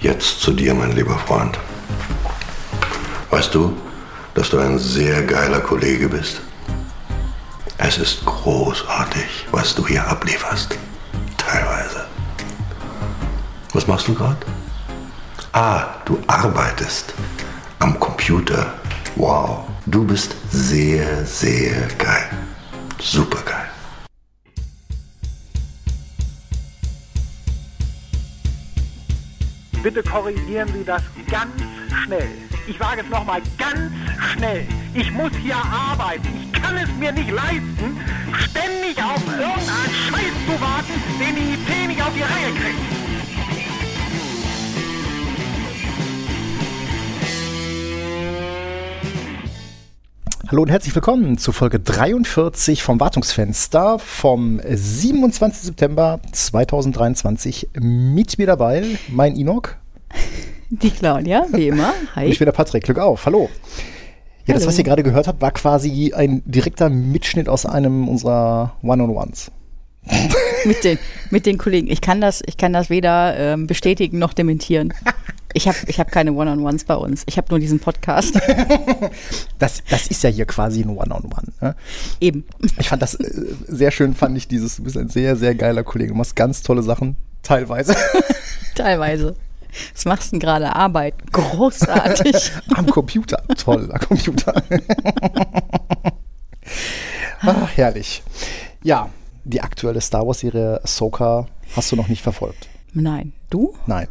Jetzt zu dir, mein lieber Freund. Weißt du, dass du ein sehr geiler Kollege bist? Es ist großartig, was du hier ablieferst. Teilweise. Was machst du gerade? Ah, du arbeitest am Computer. Wow, du bist sehr, sehr geil. Super Bitte korrigieren Sie das ganz schnell. Ich sage es nochmal ganz schnell. Ich muss hier arbeiten. Ich kann es mir nicht leisten, ständig auf irgendeinen Scheiß zu warten, den die IT nicht auf die Reihe kriegt. Hallo und herzlich willkommen zu Folge 43 vom Wartungsfenster vom 27. September 2023. Mit mir dabei mein Inok. Die Claudia, wie immer. Hi. Und ich bin der Patrick. Glück auf. Hallo. Ja, Hallo. das, was ihr gerade gehört habt, war quasi ein direkter Mitschnitt aus einem unserer One-on-Ones. mit, den, mit den Kollegen. Ich kann das, ich kann das weder ähm, bestätigen noch dementieren. Ich habe ich hab keine One-on-Ones bei uns. Ich habe nur diesen Podcast. das, das ist ja hier quasi ein One-on-One. -on -One, ne? Eben. Ich fand das äh, sehr schön, fand ich dieses, du bist ein sehr, sehr geiler Kollege. Du machst ganz tolle Sachen, teilweise. teilweise. Was machst du denn gerade? Arbeit. Großartig. am Computer. Toll, am Computer. Ach, herrlich. Ja, die aktuelle Star Wars-Serie Ahsoka hast du noch nicht verfolgt. Nein. Du? Nein.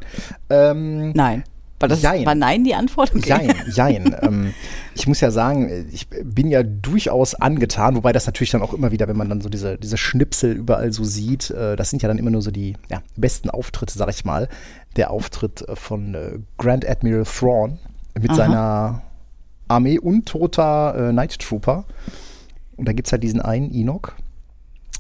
Ähm, Nein. War, das, jein. war Nein die Antwort? Okay. Jein, jein. ähm, ich muss ja sagen, ich bin ja durchaus angetan, wobei das natürlich dann auch immer wieder, wenn man dann so diese, diese Schnipsel überall so sieht, äh, das sind ja dann immer nur so die ja, besten Auftritte, sag ich mal. Der Auftritt von äh, Grand Admiral Thrawn mit Aha. seiner Armee untoter äh, Night Trooper. Und da gibt es halt diesen einen Enoch,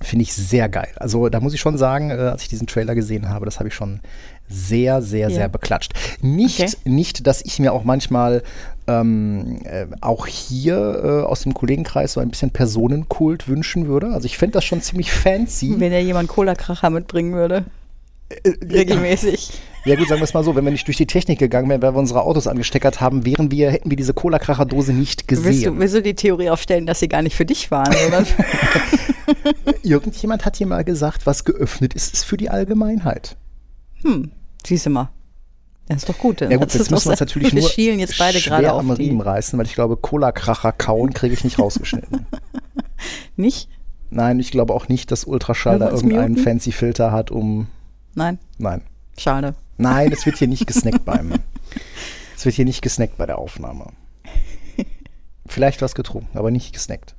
Finde ich sehr geil. Also da muss ich schon sagen, äh, als ich diesen Trailer gesehen habe, das habe ich schon sehr, sehr, ja. sehr beklatscht. Nicht, okay. nicht, dass ich mir auch manchmal ähm, äh, auch hier äh, aus dem Kollegenkreis so ein bisschen Personenkult wünschen würde. Also ich fände das schon ziemlich fancy. Wenn ja jemand Cola-Kracher mitbringen würde. Äh, Regelmäßig. Ja gut, sagen wir es mal so, wenn wir nicht durch die Technik gegangen wären, weil wir unsere Autos angesteckert haben, wären wir, hätten wir diese Cola-Kracher-Dose nicht gesehen. Willst du, willst du die Theorie aufstellen, dass sie gar nicht für dich waren, oder? Irgendjemand hat hier mal gesagt, was geöffnet ist, ist für die Allgemeinheit. Hm, siehst du mal. Das ist doch gut. Ja gut, jetzt müssen wir uns natürlich wir nur schielen jetzt beide gerade auf am Riemen reißen, weil ich glaube, Cola-Kracher kauen kriege ich nicht rausgeschnitten. nicht? Nein, ich glaube auch nicht, dass Ultraschall da irgendeinen fancy Filter hat, um. Nein. Nein. Schade. Nein, es wird hier nicht gesnackt beim. Es wird hier nicht gesnackt bei der Aufnahme. Vielleicht was getrunken, aber nicht gesnackt.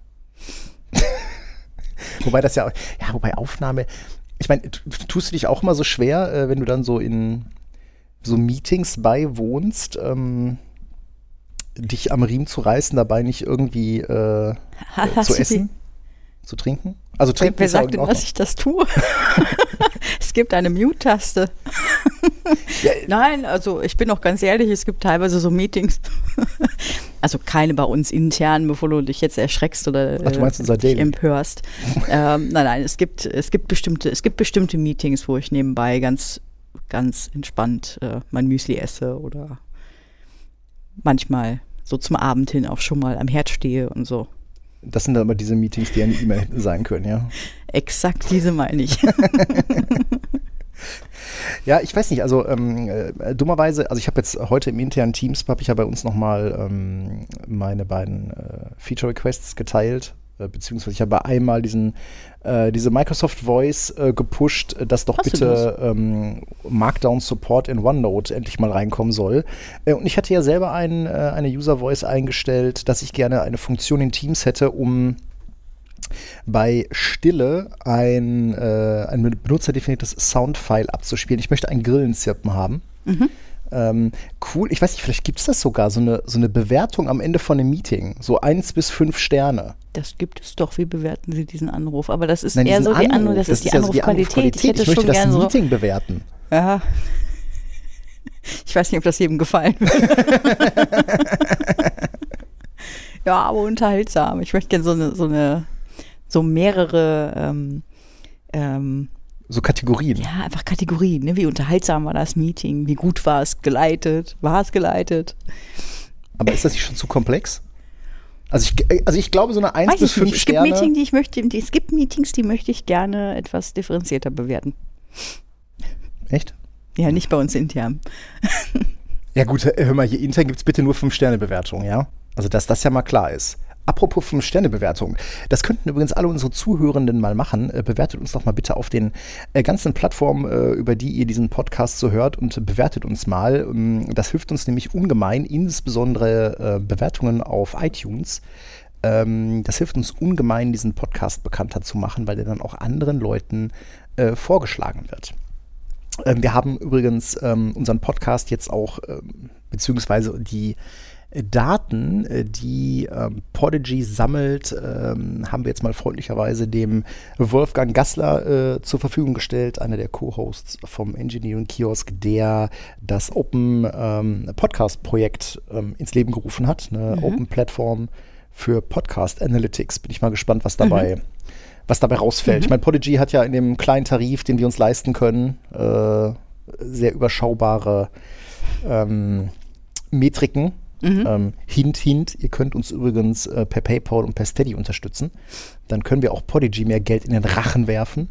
Wobei das ja, ja, wobei Aufnahme, ich meine, tust du dich auch immer so schwer, äh, wenn du dann so in so Meetings beiwohnst, ähm, dich am Riemen zu reißen, dabei nicht irgendwie äh, äh, zu essen, zu trinken? Also trinken Wer, wer sagt denn, dass ich das tue? es gibt eine Mute-Taste. ja, Nein, also ich bin noch ganz ehrlich, es gibt teilweise so Meetings. also keine bei uns intern, bevor du dich jetzt erschreckst oder Ach, du meinst unser dich empörst. ähm, nein, nein, es gibt, es gibt bestimmte, es gibt bestimmte Meetings, wo ich nebenbei ganz, ganz entspannt äh, mein Müsli esse oder manchmal so zum Abend hin auch schon mal am Herd stehe und so. Das sind dann aber diese Meetings, die eine E-Mail hätten sein können, ja? Exakt diese meine ich. ja, ich weiß nicht, also ähm, äh, dummerweise, also ich habe jetzt heute im internen Teams, habe ich ja bei uns nochmal ähm, meine beiden äh, Feature-Requests geteilt äh, beziehungsweise ich habe einmal diesen, äh, diese Microsoft Voice äh, gepusht, äh, dass doch Hast bitte ähm, Markdown Support in OneNote endlich mal reinkommen soll. Äh, und ich hatte ja selber ein, äh, eine User Voice eingestellt, dass ich gerne eine Funktion in Teams hätte, um bei Stille ein, ein benutzerdefiniertes Soundfile abzuspielen. Ich möchte ein Grillenzirpen haben. Mhm. Ähm, cool, ich weiß nicht, vielleicht gibt es das sogar, so eine, so eine Bewertung am Ende von einem Meeting. So eins bis fünf Sterne. Das gibt es doch. Wie bewerten Sie diesen Anruf? Aber das ist Nein, eher so die, Anruf, das, das ist die Anrufqualität. Ich, hätte ich möchte schon das Meeting so bewerten. Ja. Ich weiß nicht, ob das jedem gefallen wird. ja, aber unterhaltsam. Ich möchte gerne so eine, so eine, so mehrere ähm, ähm, So Kategorien. Ja, einfach Kategorien. Ne? Wie unterhaltsam war das Meeting? Wie gut war es geleitet? War es geleitet? Aber ist das nicht schon zu komplex? Also ich, also ich glaube, so eine 1 Weiß bis ich 5 nicht. Es gibt, Sterne. Meeting, die ich möchte, die, es gibt Meetings, die möchte ich gerne etwas differenzierter bewerten. Echt? Ja, nicht bei uns intern. Ja gut, hör mal, hier intern gibt es bitte nur 5-Sterne-Bewertungen, ja? Also dass das ja mal klar ist. Apropos 5-Sterne-Bewertung. Das könnten übrigens alle unsere Zuhörenden mal machen. Äh, bewertet uns doch mal bitte auf den äh, ganzen Plattformen, äh, über die ihr diesen Podcast so hört und bewertet uns mal. Ähm, das hilft uns nämlich ungemein, insbesondere Bewertungen auf iTunes. Ähm, das hilft uns ungemein, diesen Podcast bekannter zu machen, weil der dann auch anderen Leuten vorgeschlagen wird. Ähm, wir haben übrigens unseren Podcast jetzt auch, beziehungsweise die Daten, äh, die ähm, Podigy sammelt, ähm, haben wir jetzt mal freundlicherweise dem Wolfgang Gassler äh, zur Verfügung gestellt, einer der Co-Hosts vom Engineering Kiosk, der das Open ähm, Podcast Projekt ähm, ins Leben gerufen hat, eine Open Plattform für Podcast Analytics. Bin ich mal gespannt, was dabei, was dabei rausfällt. Ich meine, Podigy hat ja in dem kleinen Tarif, den wir uns leisten können, äh, sehr überschaubare ähm, Metriken. Ähm, hint, hint, ihr könnt uns übrigens äh, per PayPal und per Steady unterstützen. Dann können wir auch Podigy mehr Geld in den Rachen werfen.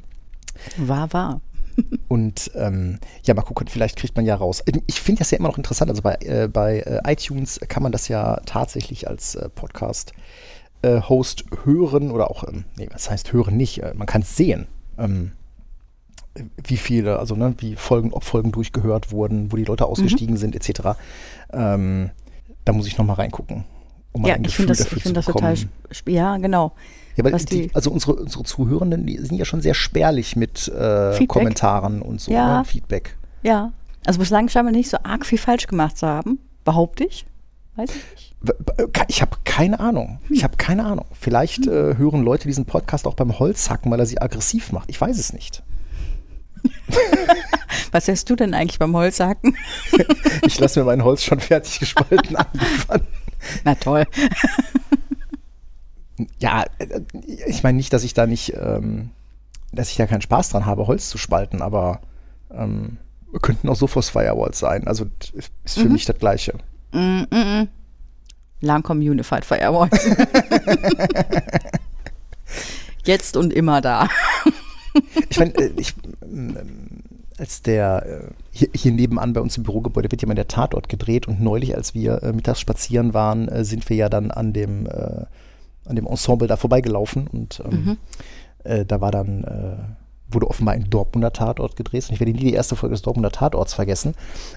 War, war. Und ähm, ja, mal gucken, vielleicht kriegt man ja raus. Ich finde das ja immer noch interessant. Also bei, äh, bei äh, iTunes kann man das ja tatsächlich als äh, Podcast-Host hören oder auch, ähm, nee, was heißt hören nicht? Äh, man kann es sehen. Ähm, wie viele, also ne, wie Folgen, ob Folgen durchgehört wurden, wo die Leute ausgestiegen sind, etc. Ähm, da muss ich noch mal reingucken, um mal Ja, ein ich finde das, ich find das total. Ja, genau. Ja, weil die, also unsere, unsere Zuhörenden, die sind ja schon sehr spärlich mit äh. Kommentaren und so, Ja. ne? Feedback. Ja. Also bislang scheinen wir nicht so arg viel falsch gemacht zu haben. Behaupte ich. Weiß ich nicht. W- Ich habe keine Ahnung. Ich habe keine Ahnung. Vielleicht äh, hören Leute diesen Podcast auch beim Holzhacken, weil er sie aggressiv macht. Ich weiß es nicht. Was hörst du denn eigentlich beim Holzhacken? Ich lasse mir mein Holz schon fertig gespalten anliefern. Na toll. Ja, äh, ich meine nicht, dass ich da nicht, ähm, dass ich da keinen Spaß dran habe, Holz zu spalten, aber ähm, könnten auch Sophos-Firewalls sein. Also ist für mich das Gleiche. Mm, mm, mm. Lancome Unified Firewalls. Jetzt und immer da. Ich meine, äh, ich, als der äh, hier, hier nebenan bei uns im Bürogebäude wird ja mal der Tatort gedreht und neulich, als wir äh, mittags spazieren waren, äh, sind wir ja dann an dem, äh, an dem Ensemble da vorbeigelaufen und ähm, äh, da war dann, äh, wurde offenbar ein Dortmunder Tatort gedreht. Und ich werde nie die erste Folge des Dortmunder Tatorts vergessen,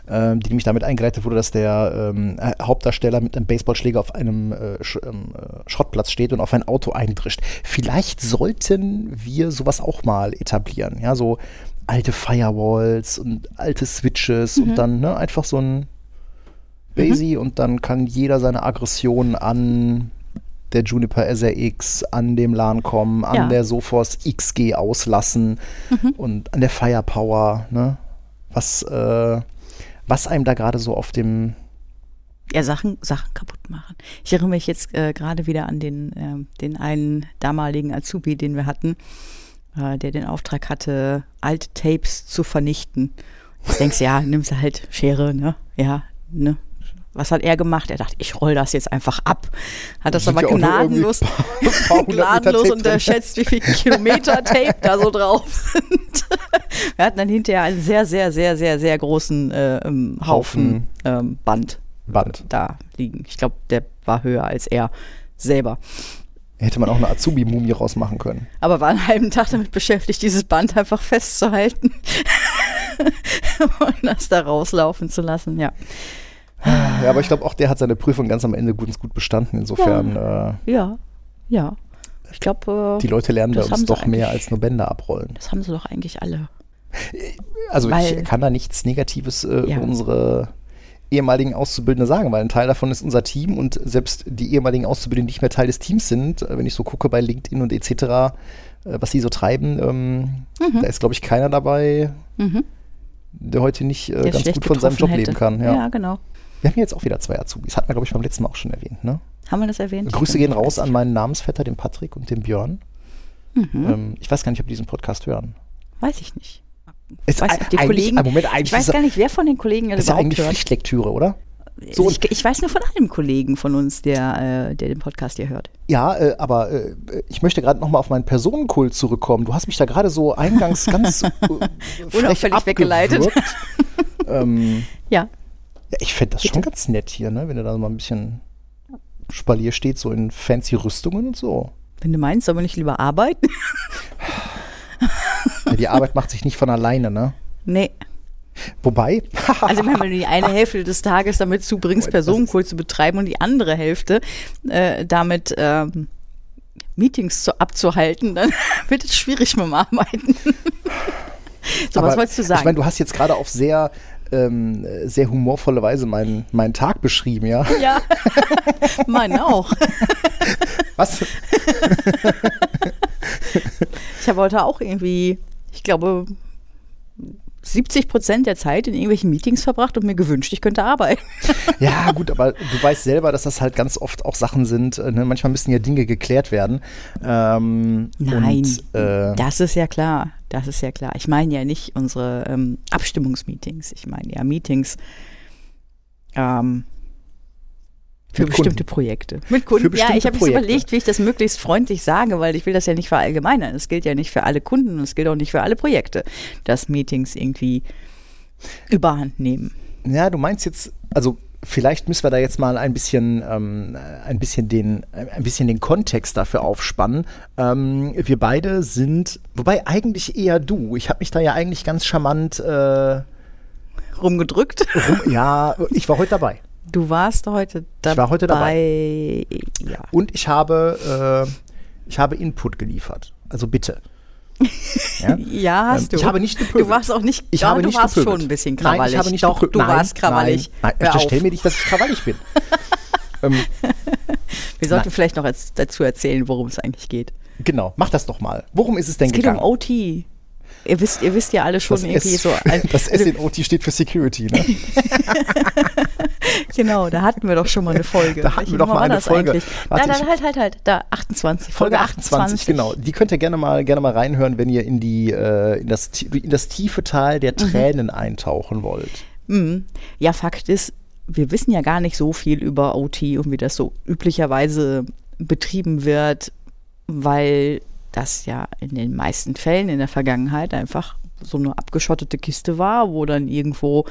ähm, die nämlich damit eingeleitet wurde, dass der ähm, äh, Hauptdarsteller mit einem Baseballschläger auf einem äh, Sch ähm, äh, Schrottplatz steht und auf ein Auto eindrischt. Vielleicht sollten wir sowas auch mal etablieren, ja, so alte Firewalls und alte Switches und dann ne, einfach so ein Basie und dann kann jeder seine Aggressionen an der Juniper SRX, an dem LAN-Com, an Ja. der Sophos XG auslassen und an der Firepower, ne? Was, äh, was einem da gerade so auf dem Ja, Sachen, Sachen kaputt machen. Ich erinnere mich jetzt äh, gerade wieder an den, ähm, den einen damaligen Azubi, den wir hatten, äh, der den Auftrag hatte, alte Tapes zu vernichten. Du denkst, ja, nimmst halt Schere, ne? Ja, ne? Was hat er gemacht? Er dachte, ich roll das jetzt einfach ab. Hat das Sind aber gnadenlos, paar gnadenlos unterschätzt, wie viel Kilometer Tape da so drauf sind. Wir hatten dann hinterher einen sehr, sehr, sehr, sehr, sehr großen äh, ähm, Haufen ähm, Band Band. da liegen. Ich glaube, der war höher als er selber. Hätte man auch eine Azubi-Mumie rausmachen können. Aber war einen halben Tag damit beschäftigt, dieses Band einfach festzuhalten und das da rauslaufen zu lassen. Ja, Ja, aber ich glaube auch, der hat seine Prüfung ganz am Ende gut, gut bestanden. Insofern, äh, ja, ja. Ich glaube, die Leute lernen bei uns doch mehr als nur Bänder abrollen. das haben sie doch eigentlich alle. Also Weil- ich kann da nichts Negatives äh, Ja. über unsere ehemaligen Auszubildende sagen, weil ein Teil davon ist unser Team und selbst die ehemaligen Auszubildenden, die nicht mehr Teil des Teams sind, äh, wenn ich so gucke bei LinkedIn und etc., äh, was die so treiben, ähm, da ist, glaube ich, keiner dabei, Mhm. der heute nicht äh, ganz gut von seinem Job betroffen leben hätte. kann. Ja. ja, genau. Wir haben hier jetzt auch wieder zwei Azubis. Hatten wir, glaube ich, beim letzten Mal auch schon erwähnt. Ne? Haben wir das erwähnt? Grüße gehen raus an meinen Namensvetter, den Patrick und den Björn. Mhm. Ähm, ich weiß gar nicht, ob die diesen Podcast hören. Weiß ich nicht. Ist weiß, die Kollegen, ah, Moment, ich weiß ist- gar nicht, wer von den Kollegen Das ist ja überhaupt eigentlich hört. Pflichtlektüre, oder? So, ich, ich weiß nur von einem Kollegen von uns, der, äh, der den Podcast hier hört. Ja, äh, aber äh, ich möchte gerade nochmal auf meinen Personenkult zurückkommen. Du hast mich da gerade so eingangs ganz äh, Unauffällig weggeleitet. ähm, Ja, ja, ich fände das schon ganz nett hier, ne? wenn du da mal ein bisschen Spalier steht, so in fancy Rüstungen und so. wenn du meinst, wir nicht lieber arbeiten? Ja, die Arbeit macht sich nicht von alleine, ne? nee. Wobei, Also wenn du die eine Hälfte des Tages damit zubringst, Personenkult zu betreiben und die andere Hälfte äh, damit ähm, Meetings zu, abzuhalten, dann wird es schwierig mit dem Arbeiten. so, was aber wolltest du sagen? Ich meine, du hast jetzt gerade auf sehr, ähm, sehr humorvolle Weise meinen, meinen Tag beschrieben, ja? ja, meinen auch. Was? Ich habe heute auch irgendwie, ich glaube, 70 Prozent der Zeit in irgendwelchen Meetings verbracht und mir gewünscht, ich könnte arbeiten. Ja, gut, aber du weißt selber, dass das halt ganz oft auch Sachen sind. äh, Ne? Manchmal müssen ja Dinge geklärt werden. Ähm, Nein, Und, äh, das ist ja klar. Das ist ja klar. Ich meine ja nicht unsere ähm, Abstimmungsmeetings. Ich meine ja Meetings ähm, für Mit bestimmte Kunden. Projekte. Mit Kunden. Ja, ich habe jetzt Projekte. überlegt, wie ich das möglichst freundlich sage, weil ich will das ja nicht verallgemeinern. Es gilt ja nicht für alle Kunden und es gilt auch nicht für alle Projekte, dass Meetings irgendwie überhand nehmen. ja, du meinst jetzt, also vielleicht müssen wir da jetzt mal ein bisschen, ähm, ein bisschen den, ein bisschen den Kontext dafür aufspannen. Ähm, wir beide sind, wobei eigentlich eher du. Ich habe mich da ja eigentlich ganz charmant, äh, Rumgedrückt. rum, ja, ich war heute dabei. Du warst heute dabei. Ich war heute Ja. Und ich habe, äh, ich habe Input geliefert. Also bitte. Ja? Ja, hast Ähm, du. ich habe nicht gepöbelt. Du warst auch nicht, Ich ja, habe du nicht warst gepöbelt. schon ein bisschen Nein, krawallig. ich habe nicht Doch, gepöbelt. du nein, warst krawallig. Nein, nein unterstell auf. mir nicht, dass ich krawallig bin. ähm, Wir sollten Nein. vielleicht noch als, dazu erzählen, worum es eigentlich geht. genau, mach das doch mal. Worum ist es denn Es geht gegangen? um OT. Ihr wisst, ihr wisst ja alle schon das irgendwie S, so. Ein, das S in OT steht für Security, ne? genau, da hatten wir doch schon mal eine Folge. Da hatten Welche wir doch mal eine Folge. Eigentlich? Warte, da, halt, halt, halt. Da 28. Folge 28, genau. Die könnt ihr gerne mal, gerne mal reinhören, wenn ihr in, die, äh, in, das, in das tiefe Tal der Tränen eintauchen wollt. Mhm. Ja, Fakt ist, wir wissen ja gar nicht so viel über OT und wie das so üblicherweise betrieben wird, weil das ja in den meisten Fällen in der Vergangenheit einfach so eine abgeschottete Kiste war, wo dann irgendwo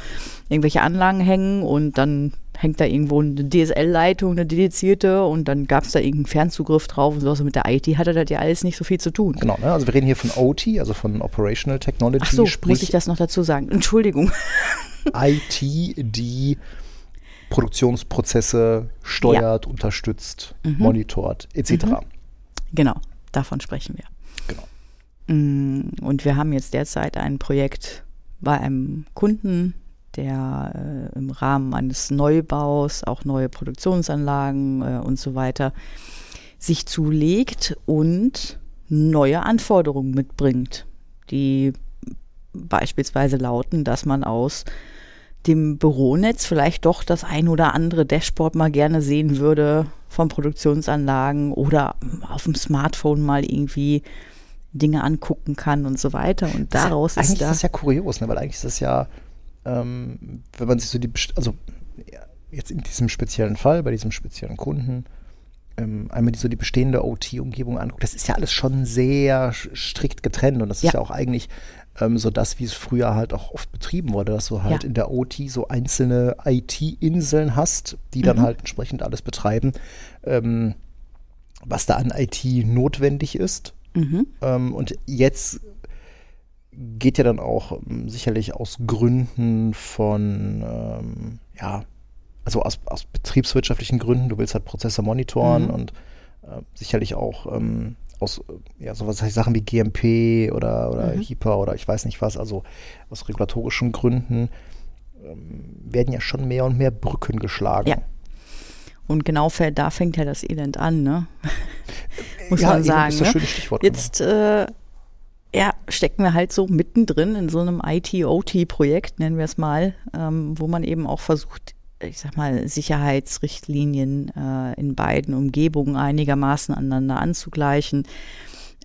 irgendwelche Anlagen hängen und dann hängt da irgendwo eine DSL-Leitung, eine dedizierte und dann gab es da irgendeinen Fernzugriff drauf und sowas. Und mit der IT hatte das ja alles nicht so viel zu tun. Genau, ne? also wir reden hier von OT, also von Operational Technology, Ach so, muss sprich ich das noch dazu sagen? Entschuldigung. IT, die Produktionsprozesse steuert, unterstützt, Mhm. monitort, etc. Genau, davon sprechen wir. Genau. Mm, Und wir haben jetzt derzeit ein Projekt bei einem Kunden, der äh, im Rahmen eines Neubaus, auch neue Produktionsanlagen äh, und so weiter, sich zulegt und neue Anforderungen mitbringt, die beispielsweise lauten, dass man aus dem Büronetz vielleicht doch das ein oder andere Dashboard mal gerne sehen würde von Produktionsanlagen oder auf dem Smartphone mal irgendwie Dinge angucken kann und so weiter. Und daraus eigentlich ist da. ist das ja kurios, ne? weil eigentlich ist das ja, ähm, wenn man sich so die, also jetzt in diesem speziellen Fall, bei diesem speziellen Kunden, ähm, einmal die, so die bestehende OT-Umgebung anguckt, das ist ja alles schon sehr strikt getrennt und das Ja. ist ja auch eigentlich ähm, so das, wie es früher halt auch oft betrieben wurde, dass du halt Ja. in der OT so einzelne IT-Inseln hast, die dann Mhm. halt entsprechend alles betreiben, ähm, was da an IT notwendig ist. Mhm. Ähm, und jetzt geht ja dann auch ähm, sicherlich aus Gründen von, ähm, ja, also aus, aus betriebswirtschaftlichen Gründen, du willst halt Prozesse monitoren Mhm. und äh, sicherlich auch ähm, aus, äh, ja, sowas Sachen wie GMP oder, oder Mhm. HIPAA oder ich weiß nicht was, also aus regulatorischen Gründen ähm, werden ja schon mehr und mehr Brücken geschlagen. Ja. Und genau da fängt ja das Elend an, ne? Muss Ja, man sagen. ist das ne? schöne Stichwort. genau. Jetzt äh, ja, stecken wir halt so mittendrin in so einem IT-OT-Projekt, nennen wir es mal, ähm, wo man eben auch versucht, ich sag mal, Sicherheitsrichtlinien äh, in beiden Umgebungen einigermaßen aneinander anzugleichen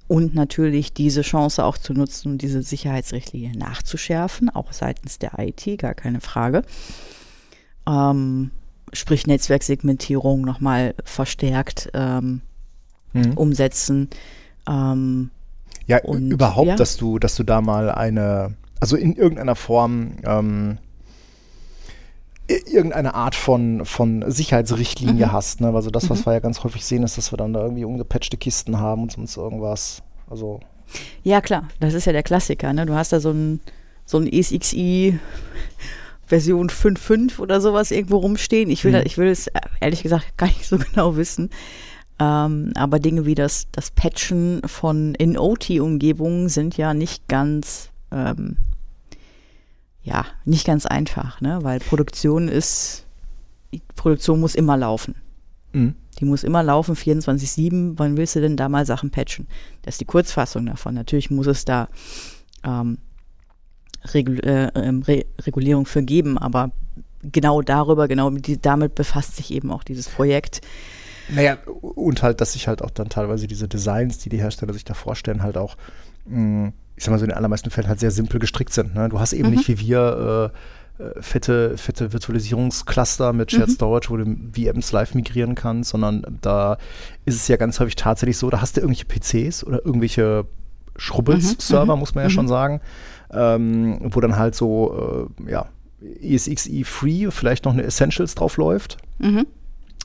und natürlich diese Chance auch zu nutzen, um diese Sicherheitsrichtlinie nachzuschärfen, auch seitens der IT, gar keine Frage. Ähm, sprich Netzwerksegmentierung nochmal verstärkt ähm, mhm. umsetzen. Ähm, ja, und, überhaupt, ja. dass du, dass du da mal eine, also in irgendeiner Form ähm, irgendeine Art von, von Sicherheitsrichtlinie mhm. hast. Ne? Also das, was mhm. wir ja ganz häufig sehen, ist, dass wir dann da irgendwie ungepatchte Kisten haben und sonst irgendwas. Also ja, klar, das ist ja der Klassiker. Ne? Du hast da so ein, so ein ESXi Version 5.5 oder sowas irgendwo rumstehen. Ich will, mhm. ich will es ehrlich gesagt gar nicht so genau wissen. Ähm, aber Dinge wie das, das Patchen von In-OT-Umgebungen sind ja nicht ganz ähm, ja, nicht ganz einfach, ne? weil Produktion ist, Produktion muss immer laufen. Mhm. Die muss immer laufen, 24-7. Wann willst du denn da mal Sachen patchen? Das ist die Kurzfassung davon. Natürlich muss es da ähm, Regul äh, ähm, Re Regulierung für geben, aber genau darüber, genau damit befasst sich eben auch dieses Projekt. Naja, und halt, dass sich halt auch dann teilweise diese Designs, die die Hersteller sich da vorstellen, halt auch mh, mm, ich sag mal so in den allermeisten Fällen halt sehr simpel gestrickt sind. Ne? Du hast eben mhm. nicht wie wir äh, äh, fette, fette Virtualisierungscluster mit Shared mhm. Storage, wo du VMs live migrieren kannst, sondern da ist es ja ganz häufig tatsächlich so, da hast du irgendwelche PCs oder irgendwelche Schrubbels-Server, mhm. muss man ja schon mhm. sagen, ähm, wo dann halt so, äh, ja, ESXi Free, vielleicht noch eine Essentials drauf läuft. Mhm.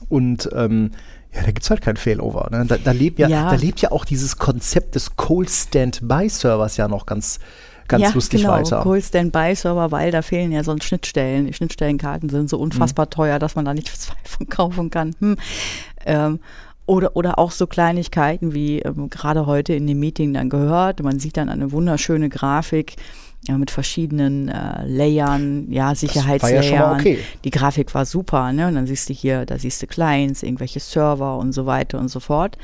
Und ähm, ja, da gibt es halt kein Failover. Ne? Da, da, lebt ja, ja. da lebt ja auch dieses Konzept des Cold Standby-Servers ja noch ganz, ganz ja, lustig genau, weiter. Cold Standby-Server, weil da fehlen ja sonst Schnittstellen. Die Schnittstellenkarten sind so unfassbar mhm. teuer, dass man da nicht zwei von kaufen kann. Hm. Ähm, oder, oder auch so Kleinigkeiten wie ähm, gerade heute in dem Meeting dann gehört. Man sieht dann eine wunderschöne Grafik ja, mit verschiedenen äh, Layern, ja, Sicherheitslayern. Ja okay. Die Grafik war super, ne? Und dann siehst du hier, da siehst du Clients, irgendwelche Server und so weiter und so fort.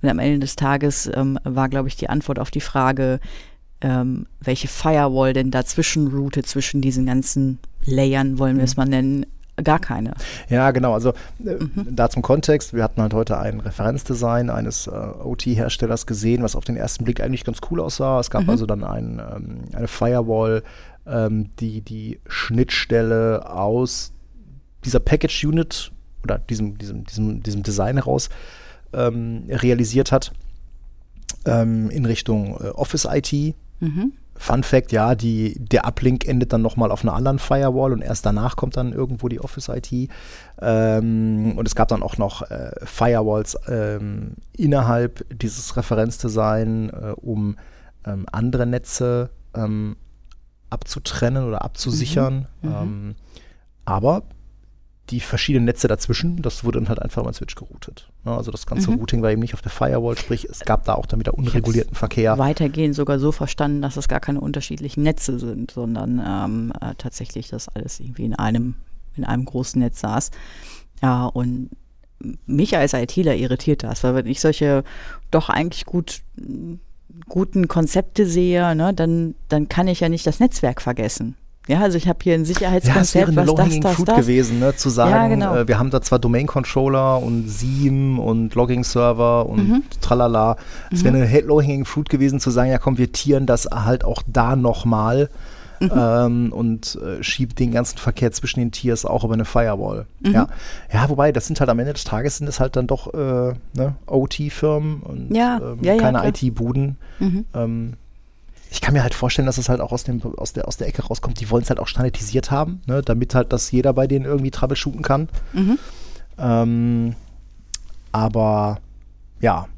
Und am Ende des Tages ähm, war, glaube ich, die Antwort auf die Frage, ähm, welche Firewall denn dazwischen route zwischen diesen ganzen Layern, wollen wir es mhm. mal nennen, gar keine. Ja, genau. Also äh, mhm. da zum Kontext, wir hatten halt heute ein Referenzdesign eines äh, OT-Herstellers gesehen, was auf den ersten Blick eigentlich ganz cool aussah. Es gab mhm. also dann ein, ähm, eine Firewall, ähm, die die Schnittstelle aus dieser Package Unit oder diesem, diesem, diesem, diesem Design heraus ähm, realisiert hat ähm, in Richtung äh, Office IT. Mhm. Fun Fact, ja, die, der Uplink endet dann nochmal auf einer anderen Firewall und erst danach kommt dann irgendwo die Office-IT. Ähm, und es gab dann auch noch äh, Firewalls ähm, innerhalb dieses Referenzdesign, äh, um ähm, andere Netze ähm, abzutrennen oder abzusichern. Mhm. Mhm. Ähm, aber die verschiedenen Netze dazwischen, das wurde dann halt einfach mal Switch geroutet. Ne, also das ganze mhm. Routing war eben nicht auf der Firewall, sprich es gab da auch dann wieder unregulierten Verkehr. Weitergehend sogar so verstanden, dass es gar keine unterschiedlichen Netze sind, sondern ähm, äh, tatsächlich das alles irgendwie in einem, in einem großen Netz saß. Ja, und mich als ITler irritiert das, weil wenn ich solche doch eigentlich gut guten Konzepte sehe, ne, dann, dann kann ich ja nicht das Netzwerk vergessen. Ja, also ich habe hier ein Sicherheitskonzept, ja, was das, das, Fruit das. gewesen, ne? zu sagen, ja, genau. äh, wir haben da zwar Domain-Controller und Seam und Logging-Server und mhm. tralala. Es mhm. wäre eine Low-Hanging Fruit gewesen, zu sagen, ja komm, wir tieren das halt auch da nochmal mhm. ähm, und äh, schiebt den ganzen Verkehr zwischen den Tiers auch über eine Firewall. Mhm. Ja. ja, wobei, das sind halt am Ende des Tages sind es halt dann doch äh, ne, OT-Firmen und ja. Ähm, keine IT-Buden. Mhm. Ähm, ich kann mir halt vorstellen, dass es halt auch aus, dem, aus, der, aus der Ecke rauskommt. Die wollen es halt auch standardisiert haben, ne, damit halt das jeder bei denen irgendwie troubleshooten kann. Mhm. Ähm, aber ja.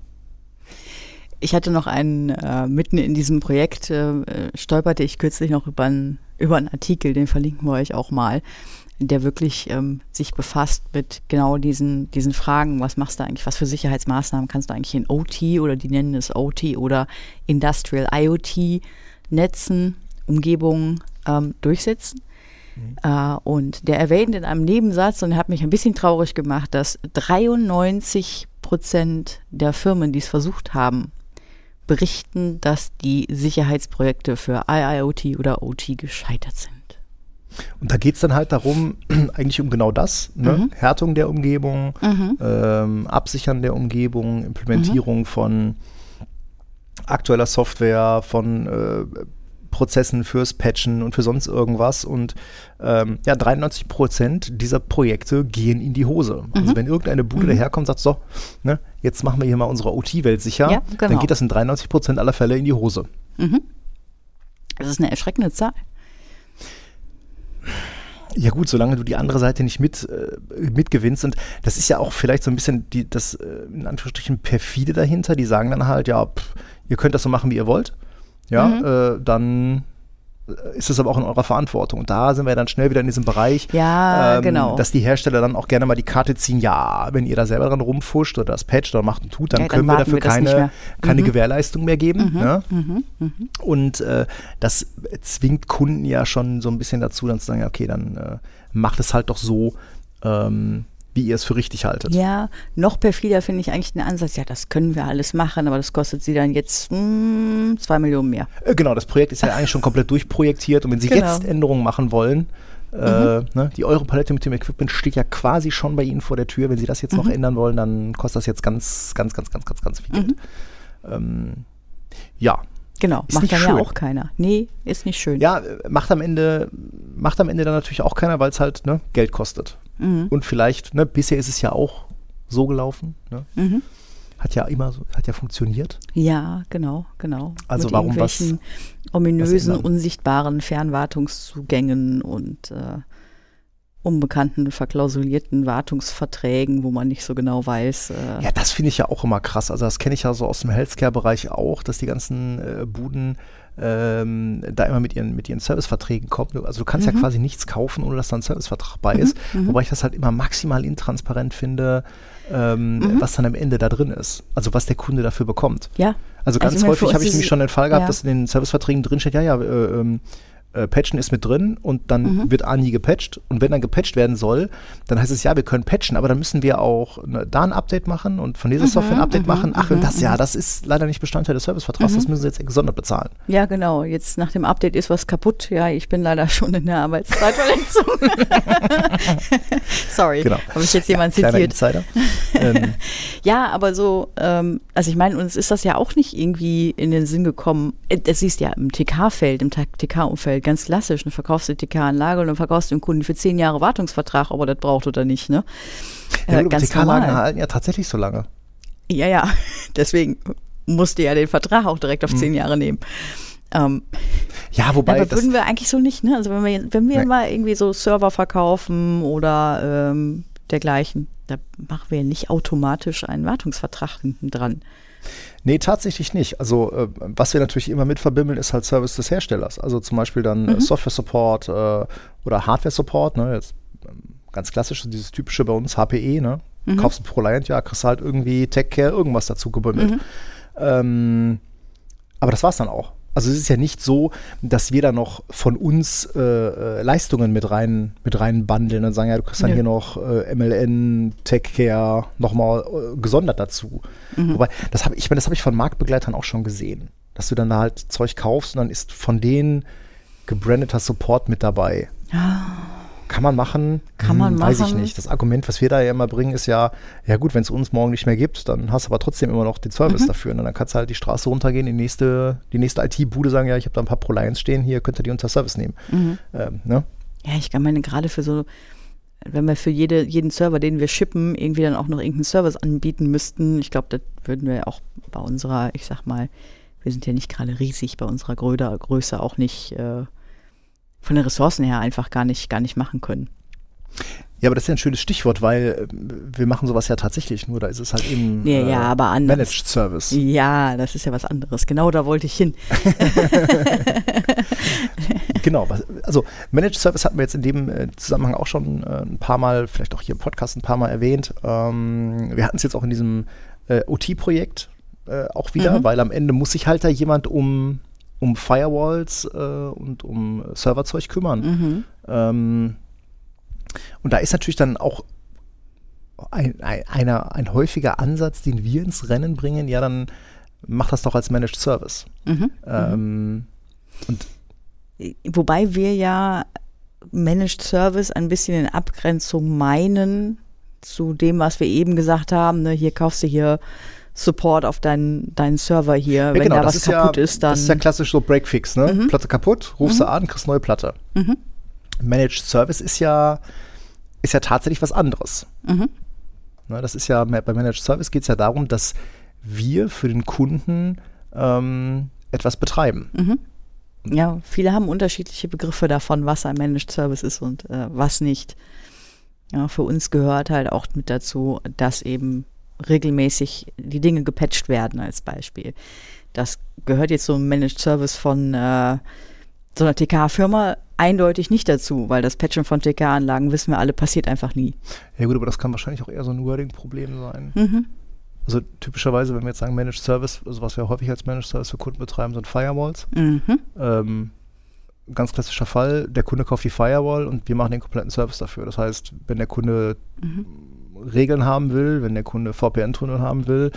Ich hatte noch einen, äh, mitten in diesem Projekt äh, stolperte ich kürzlich noch über, ein, über einen Artikel, den verlinken wir euch auch mal der wirklich ähm, sich befasst mit genau diesen, diesen Fragen, was machst du eigentlich, was für Sicherheitsmaßnahmen kannst du eigentlich in OT oder die nennen es OT oder Industrial IoT Netzen, Umgebungen ähm, durchsetzen. Mhm. Äh, und der erwähnt in einem Nebensatz, und er hat mich ein bisschen traurig gemacht, dass 93 Prozent der Firmen, die es versucht haben, berichten, dass die Sicherheitsprojekte für IIoT oder OT gescheitert sind. Und da geht es dann halt darum, eigentlich um genau das, ne? mhm. Härtung der Umgebung, mhm. ähm, Absichern der Umgebung, Implementierung mhm. von aktueller Software, von äh, Prozessen fürs Patchen und für sonst irgendwas. Und ähm, ja, 93 Prozent dieser Projekte gehen in die Hose. Also Mhm. wenn irgendeine Bude daherkommt und sagt, so, ne, jetzt machen wir hier mal unsere OT-Welt sicher, Ja, dann genau. geht das in 93 Prozent aller Fälle in die Hose. Das ist eine erschreckende Zahl. Ja gut, solange du die andere Seite nicht mit, äh, mitgewinnst. Und das ist ja auch vielleicht so ein bisschen die, das, äh, in Anführungsstrichen, perfide dahinter. Die sagen dann halt, ja, pff, ihr könnt das so machen, wie ihr wollt. Ja, Mhm. äh, dann ist es aber auch in eurer Verantwortung. Und da sind wir dann schnell wieder in diesem Bereich, Ja, genau. dass die Hersteller dann auch gerne mal die Karte ziehen, ja, wenn ihr da selber dran rumfuscht oder das patcht oder macht und tut, dann Ja, dann können wir dafür wir keine, mehr. keine Mhm. Gewährleistung mehr geben. Ne? Mhm. Und äh, das zwingt Kunden ja schon so ein bisschen dazu, dann zu sagen, okay, dann äh, macht es halt doch so, ähm, wie ihr es für richtig haltet. Ja, noch perfider finde ich eigentlich den Ansatz, ja, das können wir alles machen, aber das kostet sie dann jetzt mm, zwei Millionen mehr. Äh, genau, das Projekt ist ja eigentlich schon komplett durchprojektiert und wenn Sie Genau. jetzt Änderungen machen wollen, äh, ne, die Euro-Palette mit dem Equipment steht ja quasi schon bei Ihnen vor der Tür. Wenn Sie das jetzt noch ändern wollen, dann kostet das jetzt ganz, ganz, ganz, ganz, ganz, ganz viel Geld. Ähm, ja, Genau, Ist macht dann ja schön. auch keiner. Nee, ist nicht schön. Ja, äh, macht am Ende, macht am Ende dann natürlich auch keiner, weil es halt ne, Geld kostet. Mhm. Und vielleicht, ne, bisher ist es ja auch so gelaufen. Ne? Mhm. Hat ja immer so, hat ja funktioniert. Ja, genau, genau. Also Mit warum was- irgendwelchen ominösen, ändern? unsichtbaren Fernwartungszugängen und äh, unbekannten, verklausulierten Wartungsverträgen, wo man nicht so genau weiß. Äh, Ja, das finde ich ja auch immer krass. Also das kenne ich ja so aus dem Healthcare-Bereich auch, dass die ganzen äh, Buden ähm, da immer mit ihren, mit ihren Serviceverträgen kommen. Also du kannst ja quasi nichts kaufen, ohne dass da ein Servicevertrag bei ist. Wobei ich das halt immer maximal intransparent finde, ähm, was dann am Ende da drin ist. Also was der Kunde dafür bekommt. ja. Also ganz ich meine, für häufig habe ich nämlich schon den Fall gehabt, ja. dass in den Serviceverträgen drin steht, ja, ja, äh, ähm, äh, Patchen ist mit drin und dann Mhm. wird A nie gepatcht. Und wenn dann gepatcht werden soll, dann heißt es, ja, wir können patchen, aber dann müssen wir auch ne, da ein Update machen und von Mhm, dieser Software ein Update machen. Ach, und das, ja, das ist leider nicht Bestandteil des Servicevertrags, Mhm. das müssen Sie jetzt gesondert bezahlen. Ja, genau. Jetzt nach dem Update ist was kaputt. Ja, ich bin leider schon in der Arbeitszeitverletzung. Sorry, Genau. habe ich jetzt jemand Kleiner zitiert. Ähm, Ja, aber so, ähm, also ich meine, uns ist das ja auch nicht irgendwie in den Sinn gekommen. Äh, Das siehst du ja im TK-Feld, im TK-Umfeld, ganz klassisch. Dann verkaufst du die TK-Anlage und dann verkaufst du dem Kunden für zehn Jahre Wartungsvertrag, ob er das braucht oder nicht, ne? ja, Äh, ganz normal. halten ja tatsächlich so lange. Ja, ja. Deswegen musste ja den Vertrag auch direkt auf Mhm. zehn Jahre nehmen. Ähm, Ja, wobei aber das, würden wir eigentlich so nicht, ne? Also wenn wir, wenn wir mal irgendwie so Server verkaufen oder ähm, dergleichen, da machen wir nicht automatisch einen Wartungsvertrag hinten dran. Nee, tatsächlich nicht. Also, äh, was wir natürlich immer mit verbimmeln, ist halt Service des Herstellers. Also zum Beispiel dann äh, Software-Support äh, oder Hardware-Support. Ne? Jetzt, ähm, ganz klassisch, dieses typische bei uns HPE. Ne? Du kaufst ein ProLiant, ja, kriegst halt irgendwie TechCare, irgendwas dazu gebündelt. Ähm, aber das war's dann auch. Also es ist ja nicht so, dass wir da noch von uns äh, äh, Leistungen mit rein mit rein bundeln und sagen, ja, du kriegst dann Nö. hier noch äh, MLN, TechCare nochmal äh, gesondert dazu. Wobei, das habe ich, meine, das habe ich von Marktbegleitern auch schon gesehen, dass du dann da halt Zeug kaufst und dann ist von denen gebrandeter Support mit dabei. Kann man machen? Kann man Weiß ich machen. nicht. Das Argument, was wir da ja immer bringen, ist ja, ja gut, wenn es uns morgen nicht mehr gibt, dann hast du aber trotzdem immer noch den Service Mhm. dafür. Und dann kannst du halt die Straße runtergehen, die nächste, die nächste IT-Bude sagen, ja, ich habe da ein paar ProLions stehen, hier könnt ihr die unter Service nehmen. Mhm. Ähm, ne? Ja, ich kann meine, gerade für so, wenn wir für jede, jeden Server, den wir shippen, irgendwie dann auch noch irgendeinen Service anbieten müssten, ich glaube, das würden wir auch bei unserer, ich sag mal, wir sind ja nicht gerade riesig, bei unserer Größe, Größe auch nicht äh, von den Ressourcen her einfach gar nicht, gar nicht machen können. Ja, aber das ist ja ein schönes Stichwort, weil äh, wir machen sowas ja tatsächlich nur, da ist es halt eben Ja, ja, aber anders. Managed Service. Ja, das ist ja was anderes. Genau da wollte ich hin. Genau, also Managed Service hatten wir jetzt in dem äh, Zusammenhang auch schon äh, ein paar Mal, vielleicht auch hier im Podcast ein paar Mal erwähnt. Ähm, wir hatten es jetzt auch in diesem äh, OT-Projekt äh, auch wieder, Mhm. weil am Ende muss sich halt da jemand um, um Firewalls äh, und um Serverzeug kümmern. Mhm. Ähm, und da ist natürlich dann auch ein, ein, einer, ein häufiger Ansatz, den wir ins Rennen bringen, ja, dann mach das doch als Managed Service. Mhm. Ähm, und Wobei wir ja Managed Service ein bisschen in Abgrenzung meinen zu dem, was wir eben gesagt haben. Ne? Hier kaufst du hier Support auf deinen, deinen Server hier. Ja, Wenn genau, da was ist kaputt ja, ist, dann. Das ist ja klassisch so Breakfix, ne? Mhm. Platte kaputt, rufst du an, kriegst neue Platte. Managed Service ist ja, ist ja tatsächlich was anderes. Mhm. Ne, das ist ja, bei Managed Service geht es ja darum, dass wir für den Kunden ähm, etwas betreiben. Ja, viele haben unterschiedliche Begriffe davon, was ein Managed Service ist und äh, was nicht. Ja, für uns gehört halt auch mit dazu, dass eben regelmäßig die Dinge gepatcht werden als Beispiel. Das gehört jetzt so ein Managed Service von äh, so einer TK-Firma eindeutig nicht dazu, weil das Patchen von TK-Anlagen, wissen wir alle, passiert einfach nie. Ja gut, aber das kann wahrscheinlich auch eher so ein Wording-Problem sein. Mhm. Also typischerweise, wenn wir jetzt sagen Managed Service, also was wir häufig als Managed Service für Kunden betreiben, sind Firewalls. Mhm. Ähm, ganz klassischer Fall, der Kunde kauft die Firewall und wir machen den kompletten Service dafür. Das heißt, wenn der Kunde Regeln haben will, wenn der Kunde VPN-Tunnel haben will,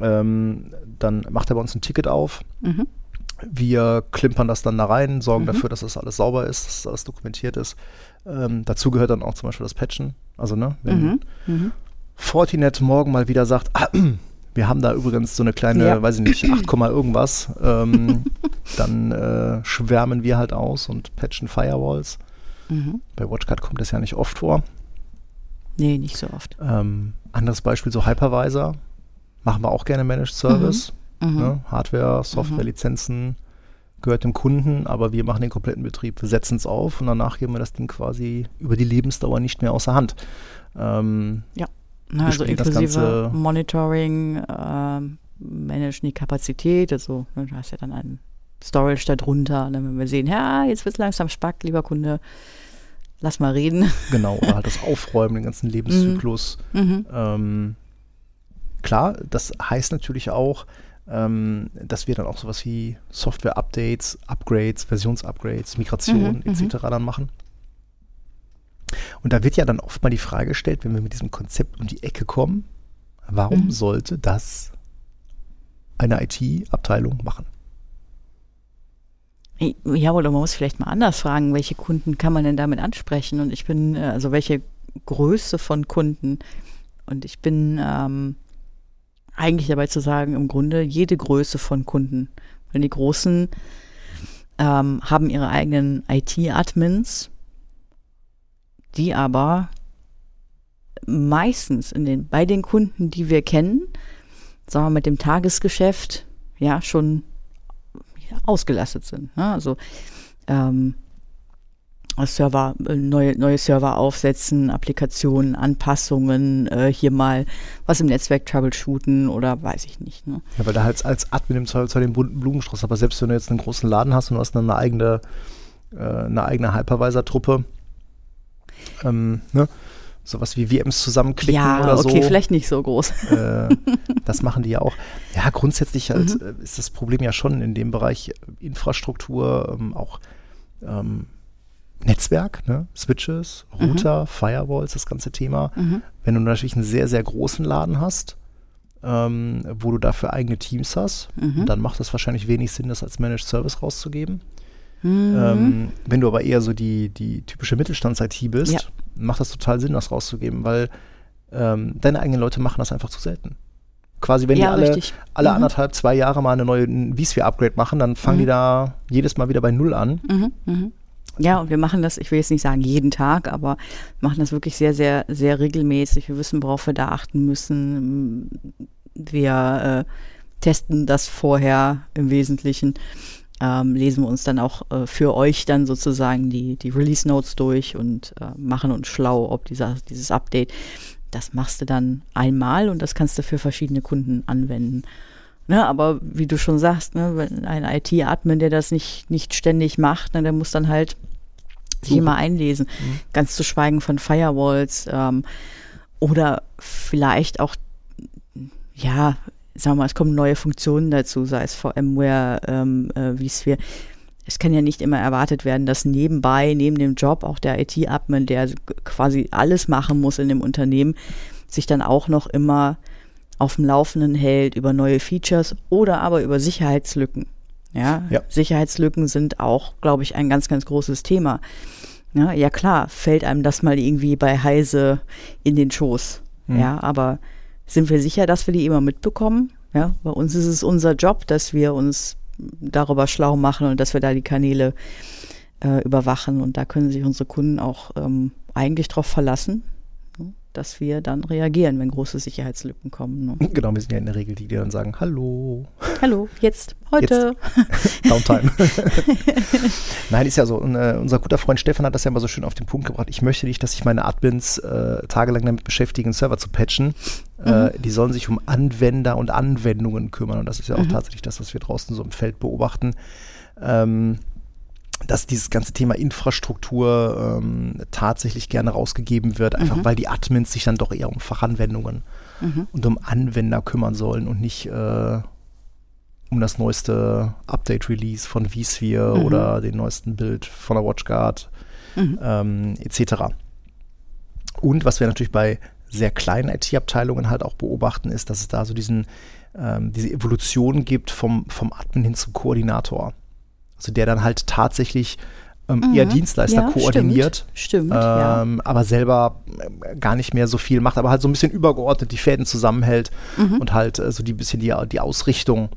ähm, dann macht er bei uns ein Ticket auf. Mhm. Wir klimpern das dann da rein, sorgen dafür, dass das alles sauber ist, dass das alles dokumentiert ist. Ähm, dazu gehört dann auch zum Beispiel das Patchen. Also, ne, wenn Mhm. Mhm. Fortinet morgen mal wieder sagt, ah, wir haben da übrigens so eine kleine, Ja. weiß ich nicht, 8, Komma irgendwas, ähm, dann äh, schwärmen wir halt aus und patchen Firewalls. Mhm. Bei WatchGuard kommt das ja nicht oft vor. Nee, nicht so oft. Ähm, anderes Beispiel, so Hypervisor. Machen wir auch gerne Managed Service. Mhm. Ne? Hardware, Software, Lizenzen gehört dem Kunden, aber wir machen den kompletten Betrieb. Wir setzen es auf und danach geben wir das Ding quasi über die Lebensdauer nicht mehr außer Hand. Ähm, Na, also inklusive Ganze- Monitoring, ähm, managen die Kapazität, also ne, du hast ja dann einen Storage darunter, dann wenn wir sehen, ja, jetzt wird es langsam spackt, lieber Kunde, lass mal reden. genau, oder halt das Aufräumen, den ganzen Lebenszyklus. Mhm. Ähm, klar, das heißt natürlich auch, ähm, dass wir dann auch sowas wie Software-Updates, Upgrades, Versionsupgrades, Migration Mhm, etc. dann machen. Und da wird ja dann oft mal die Frage gestellt, wenn wir mit diesem Konzept um die Ecke kommen, warum Mhm. sollte das eine IT-Abteilung machen? Ja, oder man muss vielleicht mal anders fragen, welche Kunden kann man denn damit ansprechen? Und ich bin, äh, also welche Größe von Kunden? Und ich bin ähm, eigentlich dabei zu sagen, im Grunde jede Größe von Kunden. Weil die Großen ähm, haben ihre eigenen IT-Admins, die aber meistens in den, bei den Kunden, die wir kennen, sagen wir mit dem Tagesgeschäft, ja, schon ausgelastet sind. Ne? Also ähm, Server, äh, neue, neue Server aufsetzen, Applikationen, Anpassungen, äh, hier mal was im Netzwerk troubleshooten oder weiß ich nicht. Ne? Ja, weil da halt als Admin im Zweifelsfall den bunten Blumenstrauß, aber selbst wenn du jetzt einen großen Laden hast und hast dann eine eigene, äh, eine eigene Hypervisor-Truppe, ähm, ne? Sowas wie VMs zusammenklicken Ja, oder so. okay, vielleicht nicht so groß. äh, das machen die ja auch. Ja, grundsätzlich halt Mhm. äh, ist das Problem ja schon in dem Bereich Infrastruktur, ähm, auch ähm, Netzwerk, ne? Switches, Router, Firewalls, das ganze Thema. Mhm. Wenn du natürlich einen sehr, sehr großen Laden hast, ähm, wo du dafür eigene Teams hast, Mhm. dann macht das wahrscheinlich wenig Sinn, das als Managed Service rauszugeben. Mhm. Ähm, wenn du aber eher so die, die typische Mittelstands-IT bist, Ja. Macht das total Sinn, das rauszugeben, weil ähm, deine eigenen Leute machen das einfach zu selten. Quasi, wenn Ja, die alle, richtig. alle Mhm. anderthalb, zwei Jahre mal eine neue vSphere-Upgrade machen, dann fangen Mhm. die da jedes Mal wieder bei Null an. Mhm, mhm. Ja, und wir machen das, ich will jetzt nicht sagen jeden Tag, aber machen das wirklich sehr, sehr, sehr regelmäßig. Wir wissen, worauf wir da achten müssen. Wir äh, testen das vorher im Wesentlichen. Ähm, lesen wir uns dann auch äh, für euch dann sozusagen die, die Release Notes durch und äh, machen uns schlau, ob dieser, dieses Update, das machst du dann einmal und das kannst du für verschiedene Kunden anwenden. Ne, aber wie du schon sagst, ne, wenn ein IT-Admin, der das nicht, nicht ständig macht, ne, der muss dann halt sich immer einlesen. Ganz zu schweigen von Firewalls ähm, oder vielleicht auch, ja, sagen wir mal, es kommen neue Funktionen dazu, sei es VMware, ähm, äh, vSphere. Es kann ja nicht immer erwartet werden, dass nebenbei, neben dem Job, auch der IT-Admin, der quasi alles machen muss in dem Unternehmen, sich dann auch noch immer auf dem Laufenden hält über neue Features oder aber über Sicherheitslücken. Ja, Ja. Sicherheitslücken sind auch, glaube ich, ein ganz, ganz großes Thema. Ja, ja klar, fällt einem das mal irgendwie bei Heise in den Schoß. Mhm. Ja, aber sind wir sicher, dass wir die immer mitbekommen. Ja, bei uns ist es unser Job, dass wir uns darüber schlau machen und dass wir da die Kanäle äh, überwachen. Und da können sich unsere Kunden auch ähm, eigentlich darauf verlassen, dass wir dann reagieren, wenn große Sicherheitslücken kommen. Ne? Genau, wir sind ja in der Regel die, die dann sagen, hallo. Hallo, jetzt, heute. Jetzt. Downtime. Nein, ist ja so. Äh, unser guter Freund Stefan hat das ja immer so schön auf den Punkt gebracht. Ich möchte nicht, dass sich meine Admins äh, tagelang damit beschäftigen, einen Server zu patchen. Äh, mhm. Äh, die sollen sich um Anwender und Anwendungen kümmern. Und das ist ja auch mhm. tatsächlich das, was wir draußen so im Feld beobachten. Ähm, dass dieses ganze Thema Infrastruktur ähm, tatsächlich gerne rausgegeben wird, einfach mhm. weil die Admins sich dann doch eher um Fachanwendungen mhm. und um Anwender kümmern sollen und nicht äh, um das neueste Update-Release von vSphere mhm. oder den neuesten Bild von der WatchGuard mhm. ähm, etc. Und was wir natürlich bei sehr kleinen IT-Abteilungen halt auch beobachten, ist, dass es da so diesen, ähm, diese Evolution gibt vom, vom Admin hin zum Koordinator. Also der dann halt tatsächlich ähm, mhm. eher Dienstleister ja, koordiniert, stimmt, stimmt ähm, ja. aber selber äh, gar nicht mehr so viel macht, aber halt so ein bisschen übergeordnet die Fäden zusammenhält mhm. und halt äh, so die bisschen die, die Ausrichtung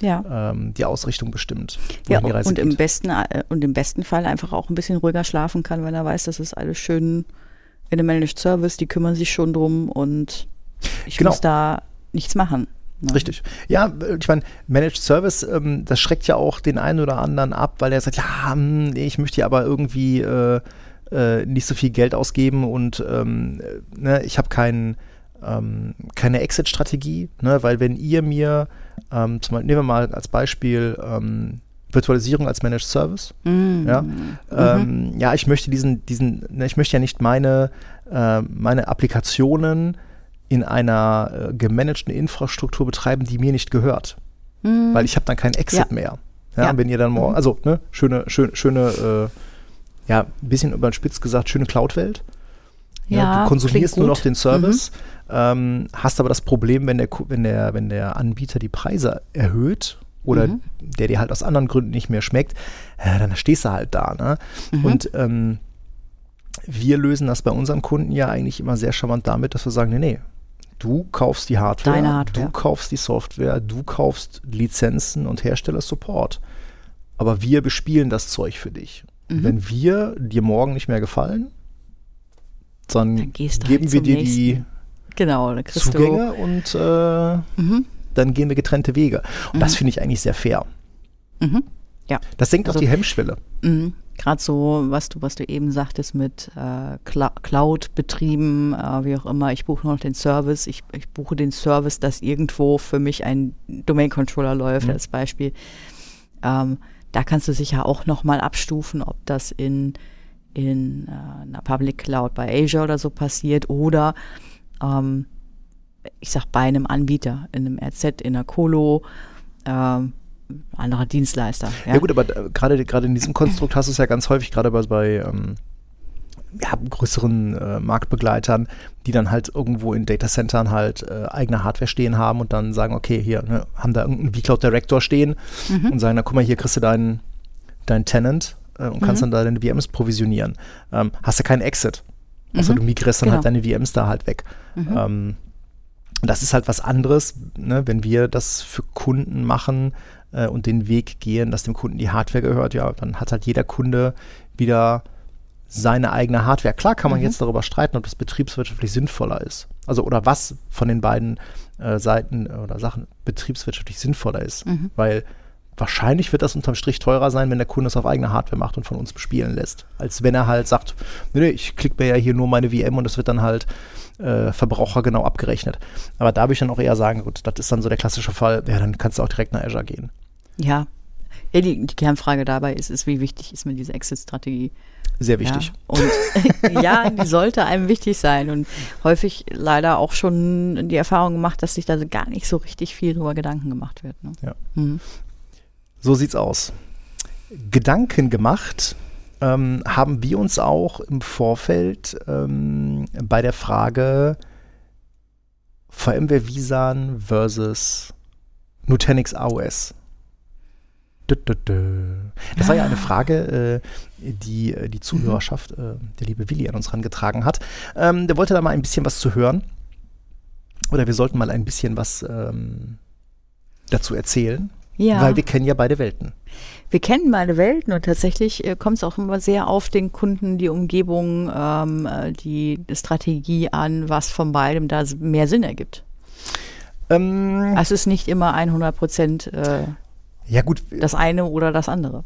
ja. ähm, die Ausrichtung bestimmt. Ja, und im, besten, äh, und im besten Fall einfach auch ein bisschen ruhiger schlafen kann, wenn er weiß, das ist alles schön in einem Managed Service, die kümmern sich schon drum und ich genau. muss da nichts machen. Ne? Richtig. Ja, ich meine, Managed Service, ähm, das schreckt ja auch den einen oder anderen ab, weil er sagt, ja, hm, ich möchte aber irgendwie äh, äh, nicht so viel Geld ausgeben und ähm, ne, ich habe keinen ähm, keine Exit-Strategie, ne, weil wenn ihr mir, ähm, zum, nehmen wir mal als Beispiel ähm, Virtualisierung als Managed Service, mm. ja, mhm. ja, ich möchte diesen, diesen, ne, ich möchte ja nicht meine, äh, meine Applikationen in einer äh, gemanagten Infrastruktur betreiben, die mir nicht gehört. Mhm. Weil ich habe dann keinen Exit ja. mehr. Ja, ja. wenn ihr dann morgen, mhm. also ne, schöne, schöne, schöne, äh, ja, ein bisschen über den Spitz gesagt, schöne Cloud-Welt. Ja, ja, du konsumierst nur noch den Service, mhm. ähm, hast aber das Problem, wenn der, wenn, der, wenn der Anbieter die Preise erhöht oder mhm. der dir halt aus anderen Gründen nicht mehr schmeckt, äh, dann stehst du halt da. Ne? Mhm. Und ähm, wir lösen das bei unseren Kunden ja eigentlich immer sehr charmant damit, dass wir sagen, nee, nee, Du kaufst die Hardware, Hardware, du kaufst die Software, du kaufst Lizenzen und Hersteller-Support. Aber wir bespielen das Zeug für dich. Mhm. Wenn wir dir morgen nicht mehr gefallen, dann, dann geben halt wir dir nächsten. die genau, Zugänge und äh, mhm. dann gehen wir getrennte Wege. Und mhm. das finde ich eigentlich sehr fair. Mhm. Ja. Das senkt also, auch die Hemmschwelle. Gerade so, was du, was du eben sagtest mit äh, Cloud-Betrieben, äh, wie auch immer, ich buche noch den Service, ich, ich buche den Service, dass irgendwo für mich ein Domain-Controller läuft, mhm. als Beispiel. Ähm, da kannst du sicher auch nochmal abstufen, ob das in, in äh, einer Public Cloud bei Azure oder so passiert oder ähm, ich sag bei einem Anbieter, in einem RZ, in einer Colo, ähm, anderer Dienstleister. Ja, ja gut, aber äh, gerade gerade in diesem Konstrukt hast du es ja ganz häufig, gerade bei, bei ähm, ja, größeren äh, Marktbegleitern, die dann halt irgendwo in Datacentern halt äh, eigene Hardware stehen haben und dann sagen, okay, hier, ne, haben da irgendeinen vCloud Director stehen mhm. und sagen, na guck mal, hier kriegst du deinen dein Tenant äh, und kannst mhm. dann da deine VMs provisionieren. Ähm, hast du keinen Exit. Also mhm. du migrierst dann halt genau. halt deine VMs da halt weg. Mhm. Ähm, das ist halt was anderes, ne, wenn wir das für Kunden machen, äh, und den Weg gehen, dass dem Kunden die Hardware gehört, ja, dann hat halt jeder Kunde wieder seine eigene Hardware. Klar kann man mhm. jetzt darüber streiten, ob das betriebswirtschaftlich sinnvoller ist. Also oder was von den beiden äh, Seiten oder Sachen betriebswirtschaftlich sinnvoller ist. Mhm. Weil wahrscheinlich wird das unterm Strich teurer sein, wenn der Kunde es auf eigene Hardware macht und von uns bespielen lässt. Als wenn er halt sagt, nee, ich klicke mir ja hier nur meine VM und das wird dann halt äh, verbrauchergenau abgerechnet. Aber da würde ich dann auch eher sagen, gut, das ist dann so der klassische Fall, ja, dann kannst du auch direkt nach Azure gehen. Ja. ja die, die Kernfrage dabei ist, ist, wie wichtig ist mir diese Exit-Strategie? Sehr wichtig. Ja, und ja, die sollte einem wichtig sein und häufig leider auch schon die Erfahrung gemacht, dass sich da gar nicht so richtig viel drüber Gedanken gemacht wird. Ne? Ja. Mhm. So sieht's aus. Gedanken gemacht ähm, haben wir uns auch im Vorfeld ähm, bei der Frage VMware Visan versus Nutanix AOS. Das war ja eine Frage, äh, die äh, die Zuhörerschaft, äh, der liebe Willi, an uns herangetragen hat. Ähm, der wollte da mal ein bisschen was zu hören. oder wir sollten mal ein bisschen was ähm, dazu erzählen, Ja. weil wir kennen ja beide Welten. Wir kennen beide Welten und tatsächlich äh, kommt es auch immer sehr auf den Kunden, die Umgebung, ähm, äh, die Strategie an, was von beidem da mehr Sinn ergibt. Ähm, Es ist nicht immer 100 Prozent äh, ja gut, das eine oder das andere.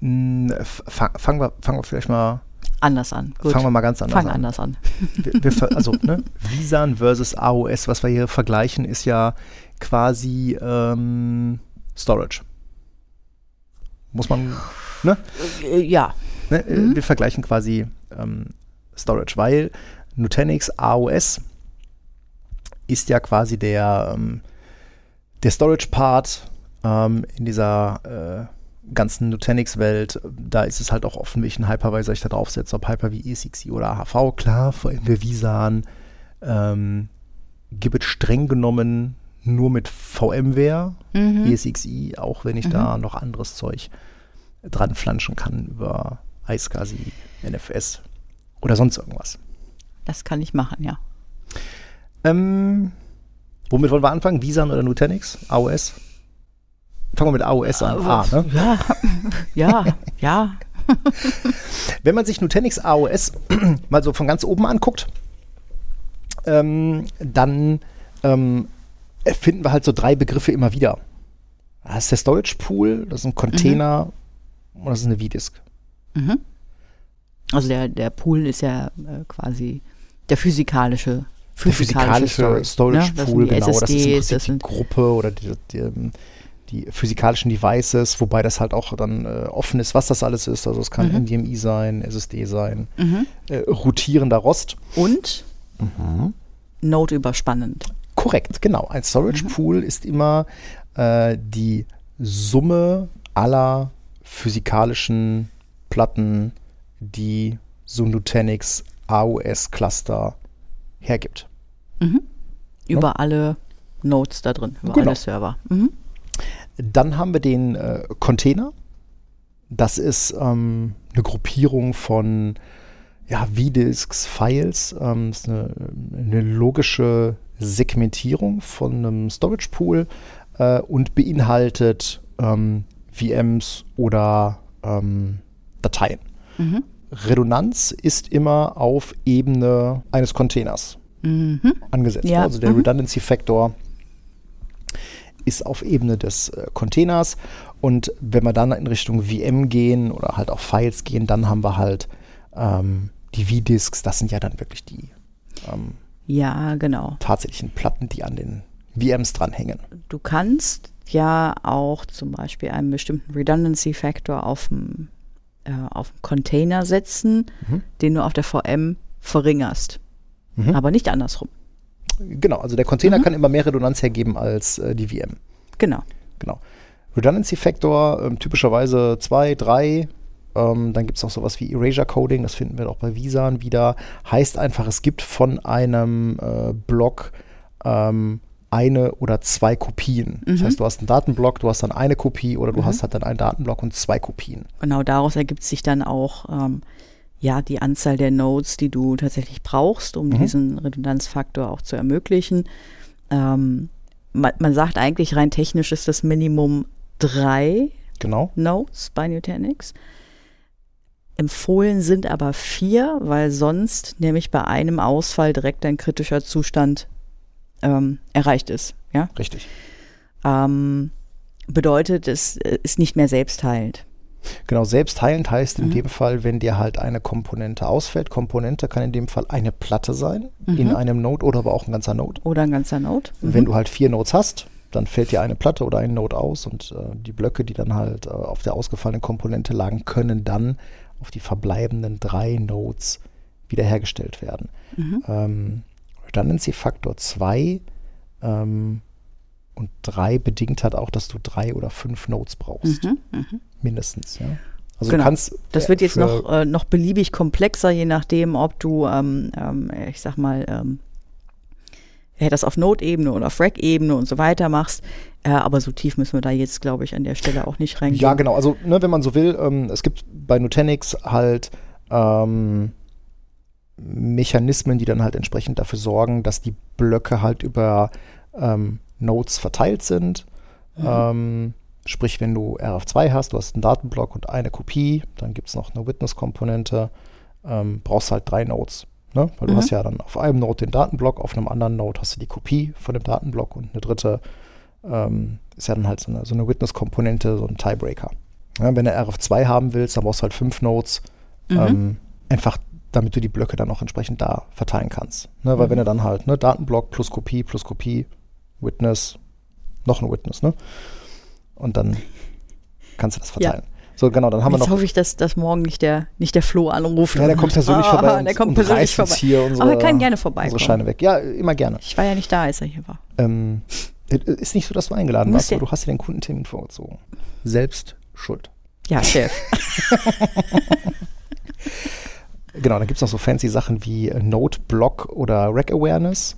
fa- fangen wir, fangen wir vielleicht mal, Anders an. Gut. fangen wir mal ganz anders Fang an. anders an. wir, wir, also ne, Visan versus AOS, was wir hier vergleichen, ist ja quasi ähm, Storage. Muss man, ne? Äh, ja. ne äh, Wir vergleichen quasi ähm, Storage, weil Nutanix AOS ist ja quasi der, ähm, der Storage-Part ähm, in dieser äh, ganzen Nutanix-Welt. Da ist es halt auch offen, welchen Hypervisor ich da draufsetze, ob Hyper wie ESXi oder AHV. Klar, vor allem wir Visan ähm, gibt es streng genommen nur mit VMware, Mhm. ESXi, auch wenn ich da noch anderes Zeug dran flanschen kann über iSCSI, NFS oder sonst irgendwas. Das kann ich machen, ja. Ähm, womit wollen wir anfangen? Visan oder Nutanix? AOS? Fangen wir mit AOS an. A, ne? Ja, ja, ja. Wenn man sich Nutanix AOS mal so von ganz oben anguckt, ähm, dann ähm, finden wir halt so drei Begriffe immer wieder. Das ist der Storage Pool, das ist ein Container und das ist eine V-Disk. Also der, der Pool ist ja äh, quasi der physikalische, Der physikalische Storage, ne? Das Pool, sind die genau. Das ist im SSDs, das die sind Gruppe oder die, die, ähm, die physikalischen Devices, wobei das halt auch dann äh, offen ist, was das alles ist. Also es kann Mhm. NVMe sein, SSD sein, äh, rotierender Rost. und Mhm. Node überspannend. Korrekt, genau. Ein Storage Mhm. Pool ist immer äh, die Summe aller physikalischen Platten, die so ein Nutanix AOS Cluster hergibt. Über alle Nodes da drin, über Genau. alle Server. Mhm. Dann haben wir den äh, Container. Das ist ähm, eine Gruppierung von ja, V-Disks, Files. Ähm, das ist eine, eine logische Segmentierung von einem Storage Pool äh, und beinhaltet ähm, VMs oder ähm, Dateien. Mhm. Redundanz ist immer auf Ebene eines Containers Mhm. angesetzt. Ja, Also der mhm. Redundancy Factor ist auf Ebene des äh, Containers. Und wenn wir dann in Richtung VM gehen oder halt auch Files gehen, dann haben wir halt ähm, die V-Disks. Das sind ja dann wirklich die ähm, Ja, genau. tatsächlichen Platten, die an den VMs dranhängen. Du kannst ja auch zum Beispiel einen bestimmten Redundancy Factor auf dem äh, auf dem Container setzen, Mhm. den du auf der VM verringerst. Mhm. Aber nicht andersrum. Genau, also der Container Mhm. kann immer mehr Redundanz hergeben als äh, die VM. Genau. Genau. Redundancy Factor ähm, typischerweise 2, 3. Ähm, dann gibt es auch sowas wie Erasure Coding, das finden wir auch bei Visan wieder. Heißt einfach, es gibt von einem äh, Block ähm, eine oder zwei Kopien. Das Mhm. heißt, du hast einen Datenblock, du hast dann eine Kopie oder du hast halt dann einen Datenblock und zwei Kopien. Genau daraus ergibt sich dann auch ähm, ja die Anzahl der Nodes, die du tatsächlich brauchst, um Mhm. diesen Redundanzfaktor auch zu ermöglichen. Ähm, man, man sagt eigentlich rein technisch ist das Minimum drei Genau. Nodes bei Nutanix. Empfohlen sind aber vier, weil sonst nämlich bei einem Ausfall direkt ein kritischer Zustand ähm, erreicht ist. Ja? Richtig. Ähm, bedeutet, es äh, ist nicht mehr selbstheilend. Genau, selbstheilend heißt in Mhm. dem Fall, wenn dir halt eine Komponente ausfällt. Komponente kann in dem Fall eine Platte sein, Mhm. in einem Node oder aber auch ein ganzer Node. Oder ein ganzer Node. Mhm. Wenn du halt vier Nodes hast, dann fällt dir eine Platte oder ein Node aus und äh, die Blöcke, die dann halt äh, auf der ausgefallenen Komponente lagen, können dann auf die verbleibenden drei Nodes wiederhergestellt werden. Mhm. Ähm, Redundancy Faktor 2 ähm, und 3 bedingt halt auch, dass du drei oder fünf Nodes brauchst, Mhm, mhm. mindestens. Ja? Also Genau. du kannst Das äh, wird jetzt für- noch, äh, noch beliebig komplexer, je nachdem, ob du, ähm, ähm, ich sag mal, ähm, das auf Node-Ebene oder auf Rack-Ebene und so weiter machst. Äh, aber so tief müssen wir da jetzt, glaube ich, an der Stelle auch nicht reingehen. Ja, genau. Also, ne, wenn man so will, ähm, es gibt bei Nutanix halt ähm, Mechanismen, die dann halt entsprechend dafür sorgen, dass die Blöcke halt über ähm, Nodes verteilt sind. Mhm. Ähm, sprich, wenn du RF2 hast, du hast einen Datenblock und eine Kopie, dann gibt es noch eine Witness-Komponente, ähm, brauchst halt drei Nodes. Ne? Weil mhm. du hast ja dann auf einem Node den Datenblock, auf einem anderen Node hast du die Kopie von dem Datenblock und eine dritte ähm, ist ja dann halt so eine, so eine Witness-Komponente, so ein Tiebreaker. Ja, wenn du RF2 haben willst, dann brauchst du halt fünf Nodes, mhm. ähm, einfach damit du die Blöcke dann auch entsprechend da verteilen kannst. Ne? Weil mhm. wenn du dann halt ne, Datenblock plus Kopie plus Kopie, Witness, noch ein Witness, ne? Und dann kannst du das verteilen. Ja. So, genau, dann haben Jetzt wir noch. hoffe ich, dass, dass morgen nicht der, nicht der Flo anruft. Ja, der kommt persönlich ah, vorbei. Der kommt persönlich vorbei. Hier unsere, Aber er kann gerne vorbeikommen. Unsere Scheine weg. Ja, immer gerne. Ich war ja nicht da, als er hier war. Ähm, ist nicht so, dass du eingeladen warst, aber du hast dir den Kundentermin vorgezogen. Selbst schuld. Ja, Chef. genau, dann gibt es noch so fancy Sachen wie Node Block oder Rack Awareness.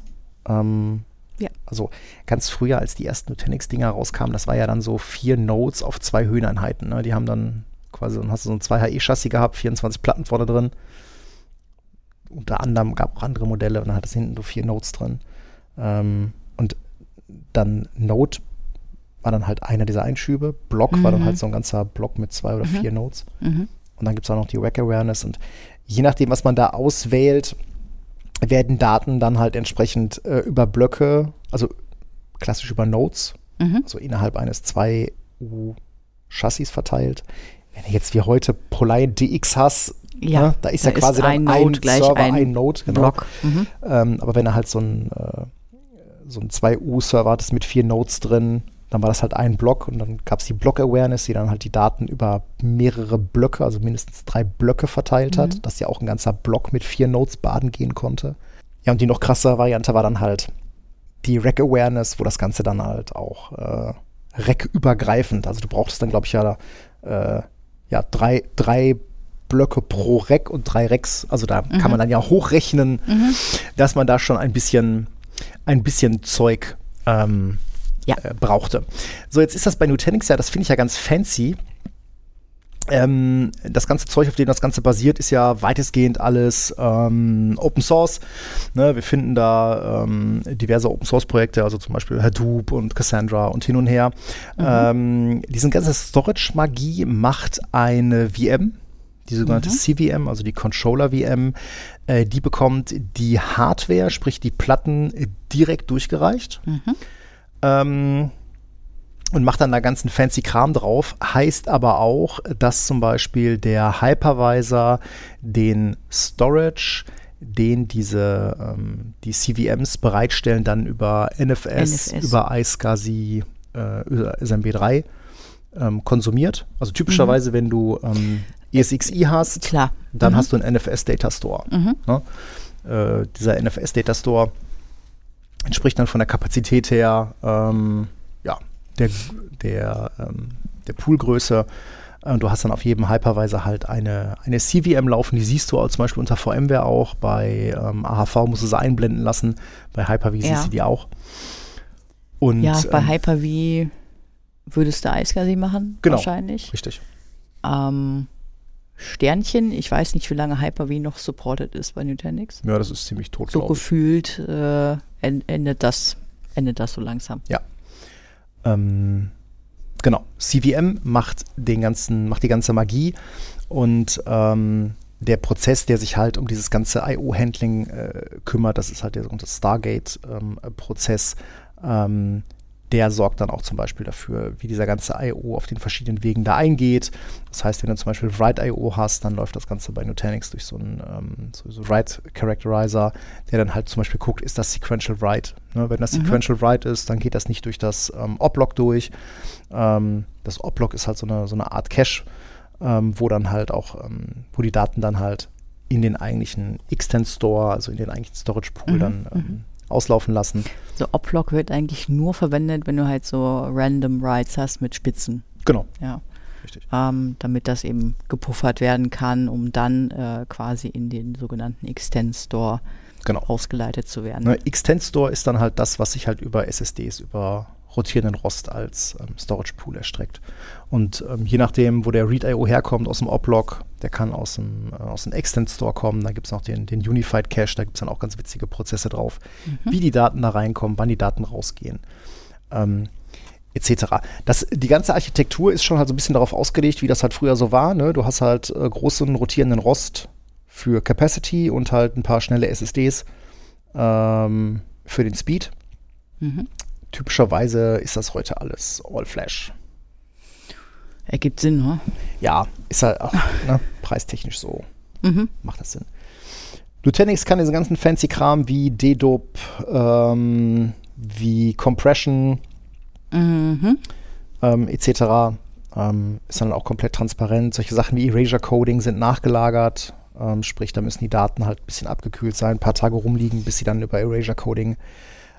Ähm, ja. Also ganz früher, als die ersten Nutanix-Dinger rauskamen, das war ja dann so vier Nodes auf zwei Höheneinheiten. Ne? Die haben dann quasi, dann hast du so ein 2HE-Chassis gehabt, 24 Platten vorne drin. Unter anderem gab es auch andere Modelle und dann hat es hinten so vier Nodes drin. Ähm, und dann Node war dann halt einer dieser Einschübe. Block mhm. war dann halt mhm. so ein ganzer Block mit zwei oder mhm. vier Nodes. Mhm. Und dann gibt es auch noch die Rack Awareness. Und je nachdem, was man da auswählt, werden Daten dann halt entsprechend äh, über Blöcke, also klassisch über Nodes, mhm. also innerhalb eines 2U-Chassis verteilt. Wenn du jetzt wie heute ProLiant DX hast, ja, ne, da ist da ja quasi ist ein, ein Node gleich Server, ein, ein Node, genau. Block. Mhm. Ähm, aber wenn er halt so ein, äh, so ein 2U-Server hat, mit vier Nodes drin, dann war das halt ein Block und dann gab es die Block-Awareness, die dann halt die Daten über mehrere Blöcke, also mindestens drei Blöcke verteilt hat, mhm. dass ja auch ein ganzer Block mit vier Nodes baden gehen konnte. Ja, und die noch krassere Variante war dann halt die Rack-Awareness, wo das Ganze dann halt auch äh, Rack-übergreifend, also du brauchtest dann, glaube ich, ja, äh, ja drei, drei Blöcke pro Rack und drei Racks, also da mhm. kann man dann ja hochrechnen, mhm. dass man da schon ein bisschen, ein bisschen Zeug ähm, ja. äh, brauchte. So, jetzt ist das bei Nutanix ja, das finde ich ja ganz fancy. Ähm, das ganze Zeug, auf dem das Ganze basiert, ist ja weitestgehend alles ähm, Open Source. Ne, wir finden da ähm, diverse Open Source Projekte, also zum Beispiel Hadoop und Cassandra und hin und her. Mhm. Ähm, diese ganze Storage-Magie macht eine VM, die sogenannte mhm. CVM, also die Controller VM, äh, die bekommt die Hardware, sprich die Platten, direkt durchgereicht. Mhm ähm, und macht dann da ganzen fancy Kram drauf. Heißt aber auch, dass zum Beispiel der Hypervisor den Storage, den diese ähm, die CVMs bereitstellen, dann über NFS, NFS. über iSCSI, äh, über SMB3 ähm, konsumiert. Also typischerweise, mhm. wenn du ähm, ESXi hast, Klar. dann mhm. hast du einen NFS Data Store. Mhm. Ne? Äh, dieser NFS Data Store entspricht dann von der Kapazität her ähm, ja, der, der, ähm, der Poolgröße. Und du hast dann auf jedem Hypervisor halt eine, eine CVM laufen, die siehst du auch zum Beispiel unter VMware auch. Bei ähm, AHV musst du sie einblenden lassen, bei Hyper-V ja. siehst du die auch. Und, ja, bei ähm, Hyper-V würdest du iSCSI machen, genau, wahrscheinlich. Richtig. Ähm, Sternchen. Ich weiß nicht, wie lange Hyper-V noch supported ist bei Nutanix. Ja, das ist ziemlich tot. So gefühlt äh, endet, das, endet das so langsam. Ja. Ähm, genau. CVM macht, den ganzen, macht die ganze Magie und ähm, der Prozess, der sich halt um dieses ganze IO-Handling äh, kümmert, das ist halt der sogenannte Stargate-Prozess. Ähm, der sorgt dann auch zum Beispiel dafür, wie dieser ganze I.O. auf den verschiedenen Wegen da eingeht. Das heißt, wenn du zum Beispiel Write.io hast, dann läuft das Ganze bei Nutanix durch so einen ähm, so, so Write Characterizer, der dann halt zum Beispiel guckt, ist das Sequential Write? Ne, wenn das mhm. Sequential Write ist, dann geht das nicht durch das ähm, Oblog durch. Ähm, das Oblog ist halt so eine, so eine Art Cache, ähm, wo dann halt auch, ähm, wo die Daten dann halt in den eigentlichen Extend Store, also in den eigentlichen Storage Pool mhm. dann ähm, mhm auslaufen lassen. So Oplog wird eigentlich nur verwendet, wenn du halt so random Writes hast mit Spitzen. Genau. Ja. Richtig. Ähm, damit das eben gepuffert werden kann, um dann äh, quasi in den sogenannten Extend Store genau. ausgeleitet zu werden. Ne, Extend Store ist dann halt das, was sich halt über SSDs, über rotierenden Rost als ähm, Storage Pool erstreckt. Und ähm, je nachdem, wo der Read.io herkommt, aus dem Oplog, der kann aus dem, äh, aus dem Extend Store kommen, da gibt es noch den, den Unified Cache, da gibt es dann auch ganz witzige Prozesse drauf, wie die Daten da reinkommen, wann die Daten rausgehen. Ähm, etc. Das, die ganze Architektur ist schon halt so ein bisschen darauf ausgelegt, wie das halt früher so war. Ne? Du hast halt äh, großen rotierenden Rost für Capacity und halt ein paar schnelle SSDs ähm, für den Speed. Mhm. Typischerweise ist das heute alles All-Flash. Ergibt Sinn, ne? Ja, ist halt auch ne, preistechnisch so. Mhm. Macht das Sinn. Nutanix kann diesen ganzen fancy Kram wie Dedup, ähm, wie Compression Mhm. ähm, etc. Ähm, ist dann auch komplett transparent. Solche Sachen wie Erasure Coding sind nachgelagert. Ähm, sprich, da müssen die Daten halt ein bisschen abgekühlt sein, ein paar Tage rumliegen, bis sie dann über Erasure Coding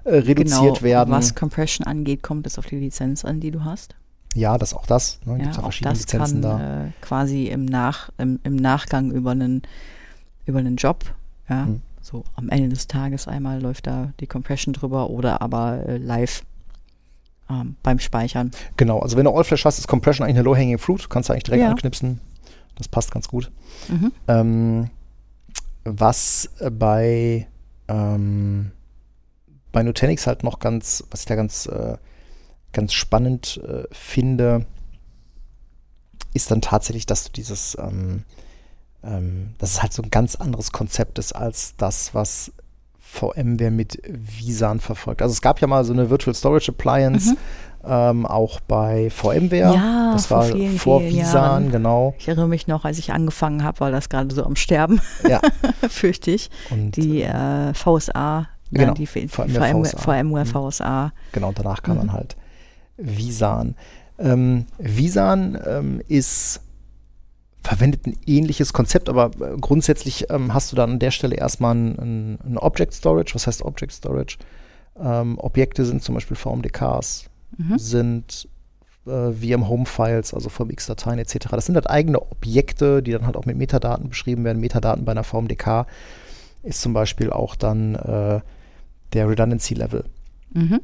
äh, reduziert genau, werden. Was Compression angeht, kommt es auf die Lizenz an, die du hast. Ja, das auch das. Ne? Ja, ja auch verschiedene das Lizenzen kann da. äh, quasi im, Nach, im, im Nachgang über einen, über einen Job, ja, Hm. so am Ende des Tages einmal läuft da die Compression drüber oder aber äh, live ähm, beim Speichern. Genau, also wenn du All-Flash hast, ist Compression eigentlich eine Low-Hanging Fruit. Kannst du eigentlich direkt Ja. anknipsen. Das passt ganz gut. Mhm. Ähm, was bei, ähm, bei Nutanix halt noch ganz, was ich da ganz, äh, ganz spannend äh, finde, ist dann tatsächlich, dass du dieses, ähm, ähm, dass es halt so ein ganz anderes Konzept ist als das, was VMware mit Visan verfolgt. Also es gab ja mal so eine Virtual Storage Appliance, ähm, auch bei VMware. Ja, das vor war vielen, vor vielen Visan, Jahren. genau. Ich erinnere mich noch, als ich angefangen habe, war das gerade so am Sterben, Ja. fürchte ich. Und Die äh, VSA, Genau, ja, die V- VMware VMware, VSA. VMware Mhm. Genau, danach kam Mhm. dann halt Visan. Ähm, Visan ähm, ist verwendet ein ähnliches Konzept, aber äh, grundsätzlich ähm, hast du dann an der Stelle erstmal ein, ein, Object Storage. Was heißt Object Storage? Ähm, Objekte sind zum Beispiel VMDKs, Mhm. sind äh, VM Home Files, also VMX-Dateien etc. Das sind halt eigene Objekte, die dann halt auch mit Metadaten beschrieben werden. Metadaten bei einer VMDK ist zum Beispiel auch dann äh, der Redundancy Level. Mhm.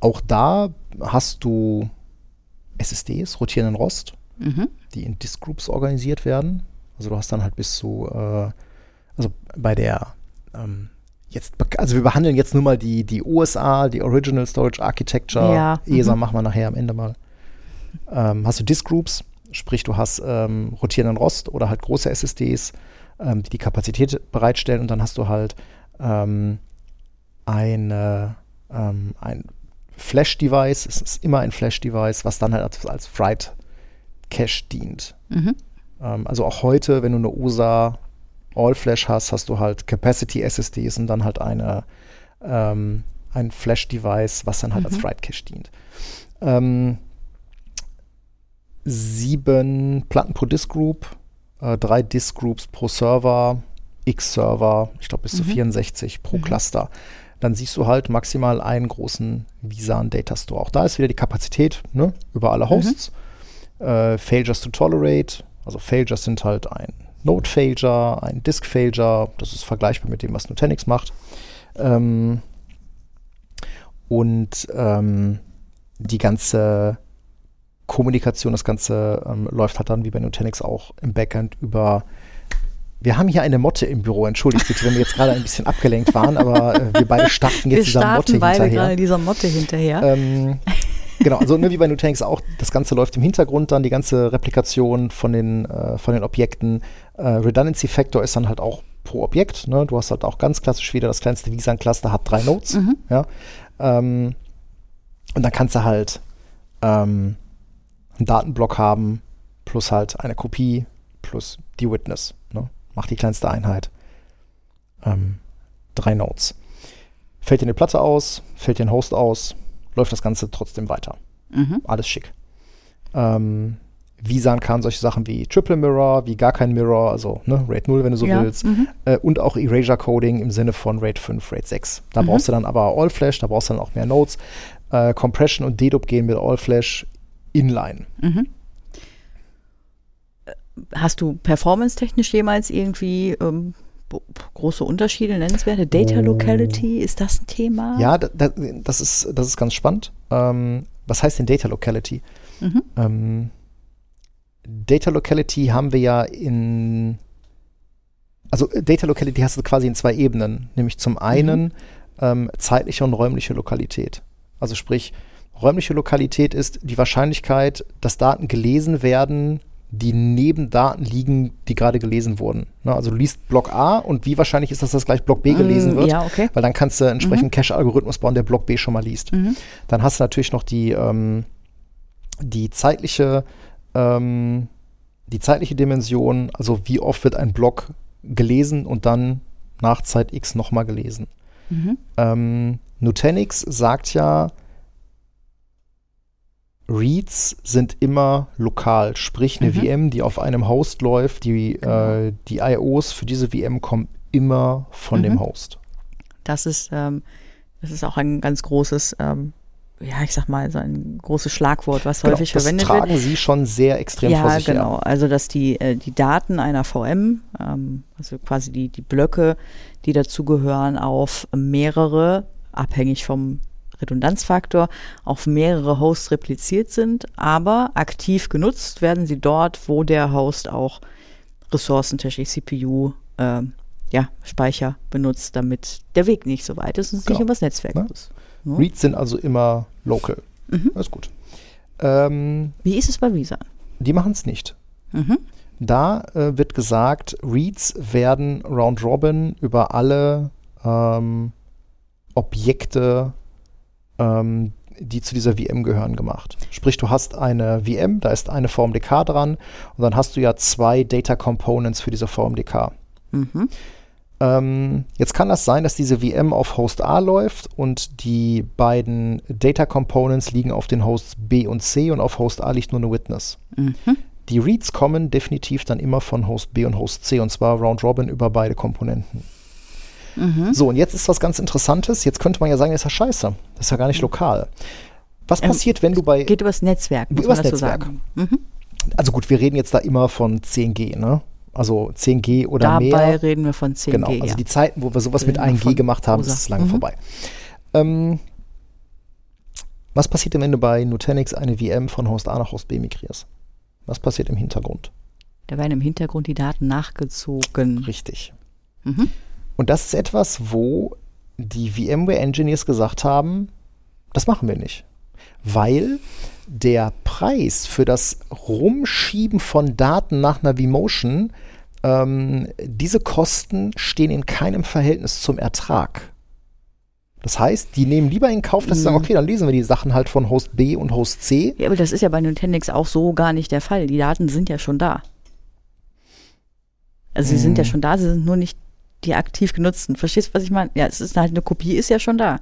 Auch da hast du SSDs, rotierenden Rost, Mhm. die in Disk Groups organisiert werden. Also du hast dann halt bis zu, äh, also bei der, ähm, jetzt, also wir behandeln jetzt nur mal die, die OSA, die Original Storage Architecture. Ja, ESA mhm. machen wir nachher am Ende mal. Ähm, hast du Disk Groups, sprich du hast ähm, rotierenden Rost oder halt große SSDs, ähm, die die Kapazität bereitstellen und dann hast du halt ähm, eine, ähm, ein Flash-Device, es ist immer ein Flash-Device, was dann halt als, als Write-Cache dient. Mhm. Ähm, also auch heute, wenn du eine USA All-Flash hast, hast du halt Capacity-SSDs und dann halt eine, ähm, ein Flash-Device, was dann halt als Mhm. Write-Cache dient. Ähm, sieben Platten pro Disk-Group, äh, drei Disk-Groups pro Server, X-Server, ich glaube bis zu Mhm. 64 pro Mhm. Cluster. Dann siehst du halt maximal einen großen Visan Data Store. Auch da ist wieder die Kapazität ne, über alle Hosts. Äh, Failures to tolerate, also Failures sind halt ein Node Failure, ein Disk Failure, das ist vergleichbar mit dem, was Nutanix macht. Ähm, und ähm, die ganze Kommunikation, das Ganze ähm, läuft halt dann wie bei Nutanix auch im Backend über. Wir haben hier eine Motte im Büro, entschuldigt bitte, wenn wir jetzt gerade ein bisschen abgelenkt waren, aber äh, wir beide starten jetzt Wir dieser Motte starten beide hinterher. gerade dieser Motte hinterher. Ähm, genau, also ne, wie bei Nutanix auch, das Ganze läuft im Hintergrund dann, die ganze Replikation von den, äh, von den Objekten. Äh, Redundancy Factor ist dann halt auch pro Objekt. Ne? Du hast halt auch ganz klassisch wieder das kleinste Visan-Cluster hat drei Nodes. Mhm. Ja? Ähm, und dann kannst du halt ähm, einen Datenblock haben, plus halt eine Kopie, plus die Witness. Macht die kleinste Einheit. Ähm, drei Nodes. Fällt dir eine Platte aus, fällt dir ein Host aus, läuft das Ganze trotzdem weiter. Mhm. Alles schick. Ähm, Visan kann solche Sachen wie Triple Mirror, wie gar kein Mirror, also ne, RAID 0, wenn du so Ja, willst. mhm. Äh, und auch Erasure Coding im Sinne von RAID 5, RAID 6. Da Mhm. brauchst du dann aber All Flash, da brauchst du dann auch mehr Nodes. Äh, Compression und Dedup gehen mit All Flash inline. Mhm. Hast du performance-technisch jemals irgendwie ähm, große Unterschiede, nennenswerte? Data Locality, ist das ein Thema? Ja, da, da, das, ist, das ist ganz spannend. Ähm, was heißt denn Data Locality? Mhm. Ähm, Data Locality haben wir ja in, also äh, Data Locality hast du quasi in zwei Ebenen, nämlich zum einen ähm, zeitliche und räumliche Lokalität. Also sprich, räumliche Lokalität ist die Wahrscheinlichkeit, dass Daten gelesen werden, die neben Daten liegen, die gerade gelesen wurden. Ne, also du liest Block A und wie wahrscheinlich ist das, dass gleich Block B gelesen Mm, wird? ja, okay. Weil dann kannst du entsprechend einen Cache-Algorithmus bauen, der Block B schon mal liest. Mhm. Dann hast du natürlich noch die, ähm, die zeitliche, ähm, die zeitliche Dimension, also wie oft wird ein Block gelesen und dann nach Zeit X nochmal gelesen. Mhm. Ähm, Nutanix sagt ja, Reads sind immer lokal, sprich eine Mhm. VM, die auf einem Host läuft, die, äh, die IOs für diese VM kommen immer von Mhm. dem Host. Das ist, ähm, das ist auch ein ganz großes, ähm, ja, ich sag mal, so ein großes Schlagwort, was Genau, häufig das verwendet wird. tragen sie schon sehr extrem vor Ja, sich genau. her. Also, dass die, äh, die Daten einer VM, ähm, also quasi die, die Blöcke, die dazugehören, auf mehrere, abhängig vom Redundanzfaktor, auf mehrere Hosts repliziert sind, aber aktiv genutzt werden sie dort, wo der Host auch ressourcentechnisch CPU, ähm, ja, Speicher benutzt, damit der Weg nicht so weit ist und es Genau. nicht übers Netzwerk Ne? muss. Ja. Reads sind also immer local. Mhm. Das ist gut. Ähm, Wie ist es bei Visa? die machen es nicht. Mhm. Da äh, wird gesagt, Reads werden round robin über alle ähm, Objekte, ähm, die zu dieser VM gehören, gemacht. Sprich, du hast eine VM, da ist eine VMDK dran und dann hast du ja zwei Data Components für diese VMDK. Mhm. Ähm, jetzt kann das sein, dass diese VM auf Host A läuft und die beiden Data Components liegen auf den Hosts B und C und auf Host A liegt nur eine Witness. Mhm. Die Reads kommen definitiv dann immer von Host B und Host C und zwar Round Robin über beide Komponenten. Mhm. So, und jetzt ist was ganz Interessantes. Jetzt könnte man ja sagen, das ist ja scheiße. Das ist ja gar nicht lokal. Was Ähm, passiert, wenn du bei. Geht übers Netzwerk, Übers Netzwerk. sagen. Mhm. Also gut, wir reden jetzt da immer von 10G, ne? Also 10G oder Dabei mehr. reden wir von 10G. Genau, also ja. die Zeiten, wo wir sowas mit Reden wir 1G von gemacht haben, rosa. ist lange Mhm. vorbei. Ähm, was passiert denn, wenn du bei Nutanix eine VM von Host A nach Host B migrierst? Was passiert im Hintergrund? da werden im Hintergrund die Daten nachgezogen. Richtig. Mhm. Und das ist etwas, wo die VMware Engineers gesagt haben, das machen wir nicht. Weil der Preis für das Rumschieben von Daten nach einer vMotion, ähm, diese Kosten stehen in keinem Verhältnis zum Ertrag. Das heißt, die nehmen lieber in Kauf, dass sie sagen, Mhm. okay, dann lesen wir die Sachen halt von Host B und Host C. Ja, aber das ist ja bei Nutanix auch so gar nicht der Fall. Die Daten sind ja schon da. Also sie sind ja Mhm. schon da, sie sind nur nicht die aktiv genutzten. Verstehst du, was ich meine? Ja, es ist halt eine Kopie, ist ja schon da.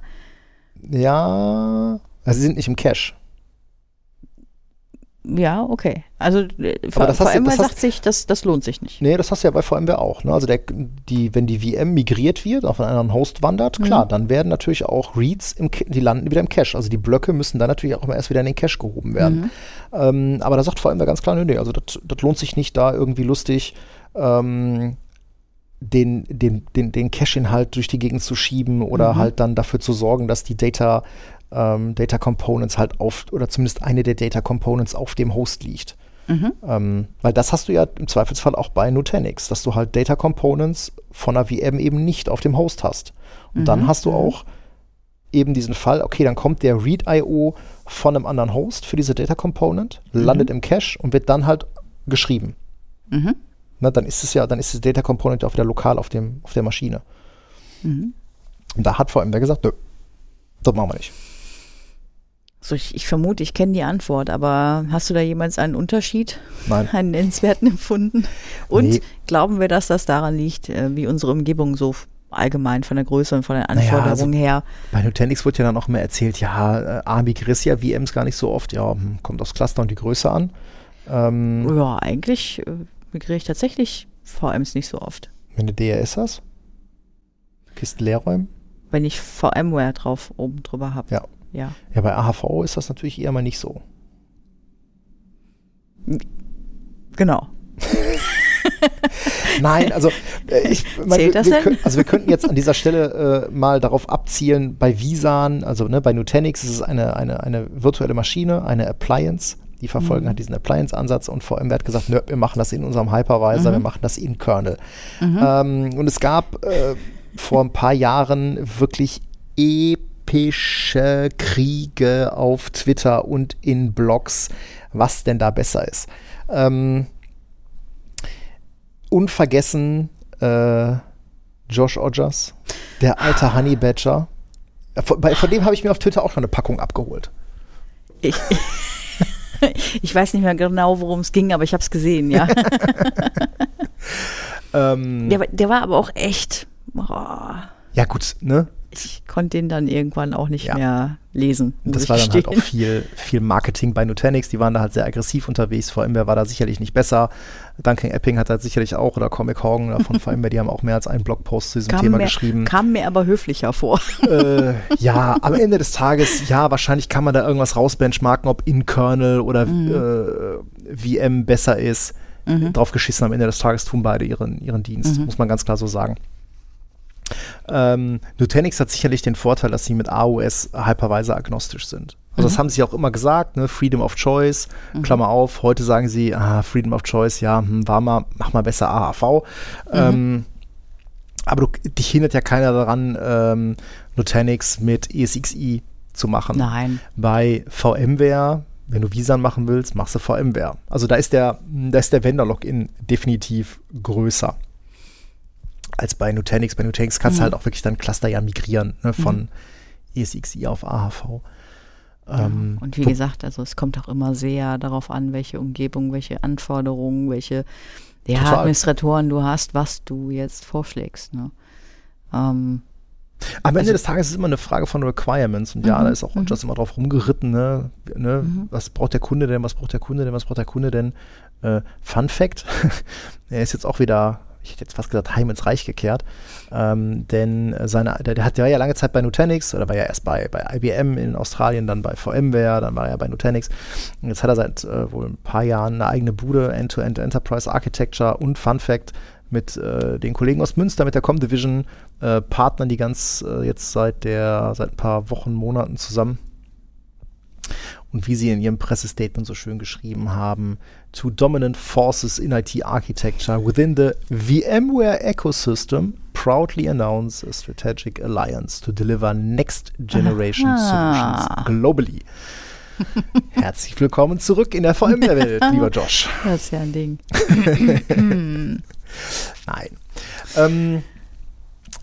Ja, also sie sind nicht im Cache. Ja, okay. Also äh, du- VMware das hast- sagt sich, das, das lohnt sich nicht. Nee, das hast du ja bei VMware auch. Ne? Also der, die, wenn die VM migriert wird, auf einen anderen Host wandert, klar, Mhm. dann werden natürlich auch Reads, im, die landen wieder im Cache. Also die Blöcke müssen dann natürlich auch immer erst wieder in den Cache gehoben werden. Mhm. Ähm, aber da sagt VMware ganz klar, nee, nee, also das das lohnt sich nicht da irgendwie lustig ähm, den, den, den, den Cache-Inhalt durch die Gegend zu schieben oder Mhm. halt dann dafür zu sorgen, dass die Data, ähm, Data Components halt auf, oder zumindest eine der Data Components auf dem Host liegt. Mhm. Ähm, weil das hast du ja im Zweifelsfall auch bei Nutanix, dass du halt Data Components von einer VM eben nicht auf dem Host hast. Und dann Mhm. hast du auch eben diesen Fall, okay, dann kommt der Read.io von einem anderen Host für diese Data Component, landet im Cache und wird dann halt geschrieben. Mhm. Na, dann ist es ja, dann ist die Data Component auch wieder lokal auf, dem, auf der Maschine. Mhm. Und da hat VMware gesagt, nö, das machen wir nicht. So, ich, ich vermute, ich kenne die Antwort, aber hast du da jemals einen Unterschied, Nein. einen nennenswerten empfunden? Und Nee. glauben wir, dass das daran liegt, äh, wie unsere Umgebung so allgemein von der Größe und von den Naja, Anforderungen also- her? Bei Nutanix wird ja dann auch immer erzählt, ja, äh, A, migriert ja VMs gar nicht so oft, ja, hm, kommt aufs Cluster und die Größe an. Ähm, Ja, eigentlich äh, migriere ich tatsächlich VMs nicht so oft. Wenn du DRS hast, Kisten leer räumen. Wenn ich VMware drauf oben drüber habe. Ja. Ja. Ja, bei AHV ist das natürlich eher mal nicht so. Genau. Nein, also äh, ich mein, Zählt das wir, können- also wir könnten jetzt an dieser Stelle äh, mal darauf abzielen, bei Visan, also ne, bei Nutanix ist es eine, eine, eine virtuelle Maschine, eine Appliance. Die verfolgen halt diesen Appliance-Ansatz und VMware hat gesagt, nö, wir machen das in unserem Hypervisor, wir machen das in Kernel. Ähm, und es gab äh, vor ein paar Jahren wirklich epische Kriege auf Twitter und in Blogs, was denn da besser ist. Ähm, unvergessen äh, Josh Odgers, der alte Honey Badger. Äh, Von, bei, von dem habe ich mir auf Twitter auch schon eine Packung abgeholt. Ich, ich weiß nicht mehr genau, worum es ging, aber ich habe es gesehen, ja. Ähm, Der, war- der war aber auch echt. boah, ja gut, ne? Ich konnte den dann irgendwann auch nicht Ja. mehr lesen. Das war dann halt auch viel, viel Marketing bei Nutanix. Die waren da halt sehr aggressiv unterwegs. VMware war da sicherlich nicht besser. Duncan Epping hat da sicherlich auch, oder Comic Hogan oder von VMware, die haben auch mehr als einen Blogpost zu diesem kam Thema mir, geschrieben. Kam mir aber höflicher vor. äh, ja, am Ende des Tages, ja, wahrscheinlich kann man da irgendwas rausbenchmarken, ob in Kernel oder äh, VM besser ist. Drauf geschissen, am Ende des Tages tun beide ihren, ihren Dienst, muss man ganz klar so sagen. Ähm, Nutanix hat sicherlich den Vorteil, dass sie mit AOS Hypervisor agnostisch sind. Also das haben sie auch immer gesagt, ne? Freedom of Choice, Klammer auf, heute sagen sie, ah, Freedom of Choice, ja, hm, war mal, mach mal besser AHV. Ähm, aber du, dich hindert ja keiner daran, ähm, Nutanix mit ESXi zu machen. Nein. Bei VMware, wenn du Visan machen willst, machst du VMware. Also da ist der, da ist der Vendor-Login definitiv größer als bei Nutanix. Bei Nutanix kannst du halt auch wirklich dein Cluster ja migrieren ne, von ESXi auf AHV. Ähm, Und wie gesagt, also es kommt auch immer sehr darauf an, welche Umgebung, welche Anforderungen, welche ja. Administratoren du hast, was du jetzt vorschlägst. Ne? Ähm, Am Also Ende des Tages ist es immer eine Frage von Requirements und ja, Mhm, da ist auch Rogers immer drauf rumgeritten, ne? ne? Was braucht der Kunde denn, was braucht der Kunde denn, was braucht der Kunde denn? Äh, Fun Fact, er ist jetzt auch wieder, ich hätte jetzt fast gesagt, heim ins Reich gekehrt, ähm, denn seine, der, der, hat, der war ja lange Zeit bei Nutanix oder war ja erst bei, bei IBM in Australien, dann bei VMware, dann war er bei Nutanix. Und jetzt hat er seit äh, wohl ein paar Jahren eine eigene Bude, End-to-End Enterprise Architecture. Und Fun Fact, mit äh, den Kollegen aus Münster, mit der Comdivision, äh, partnern die ganz äh, jetzt seit der, seit ein paar Wochen, Monaten zusammen. Und wie sie in ihrem Pressestatement so schön geschrieben haben, two dominant forces in IT architecture within the VMware ecosystem proudly announce a strategic alliance to deliver next generation Aha. solutions globally. Herzlich willkommen zurück in der VMware-Welt, lieber Josh. das ist ja ein Ding. Nein. Ähm,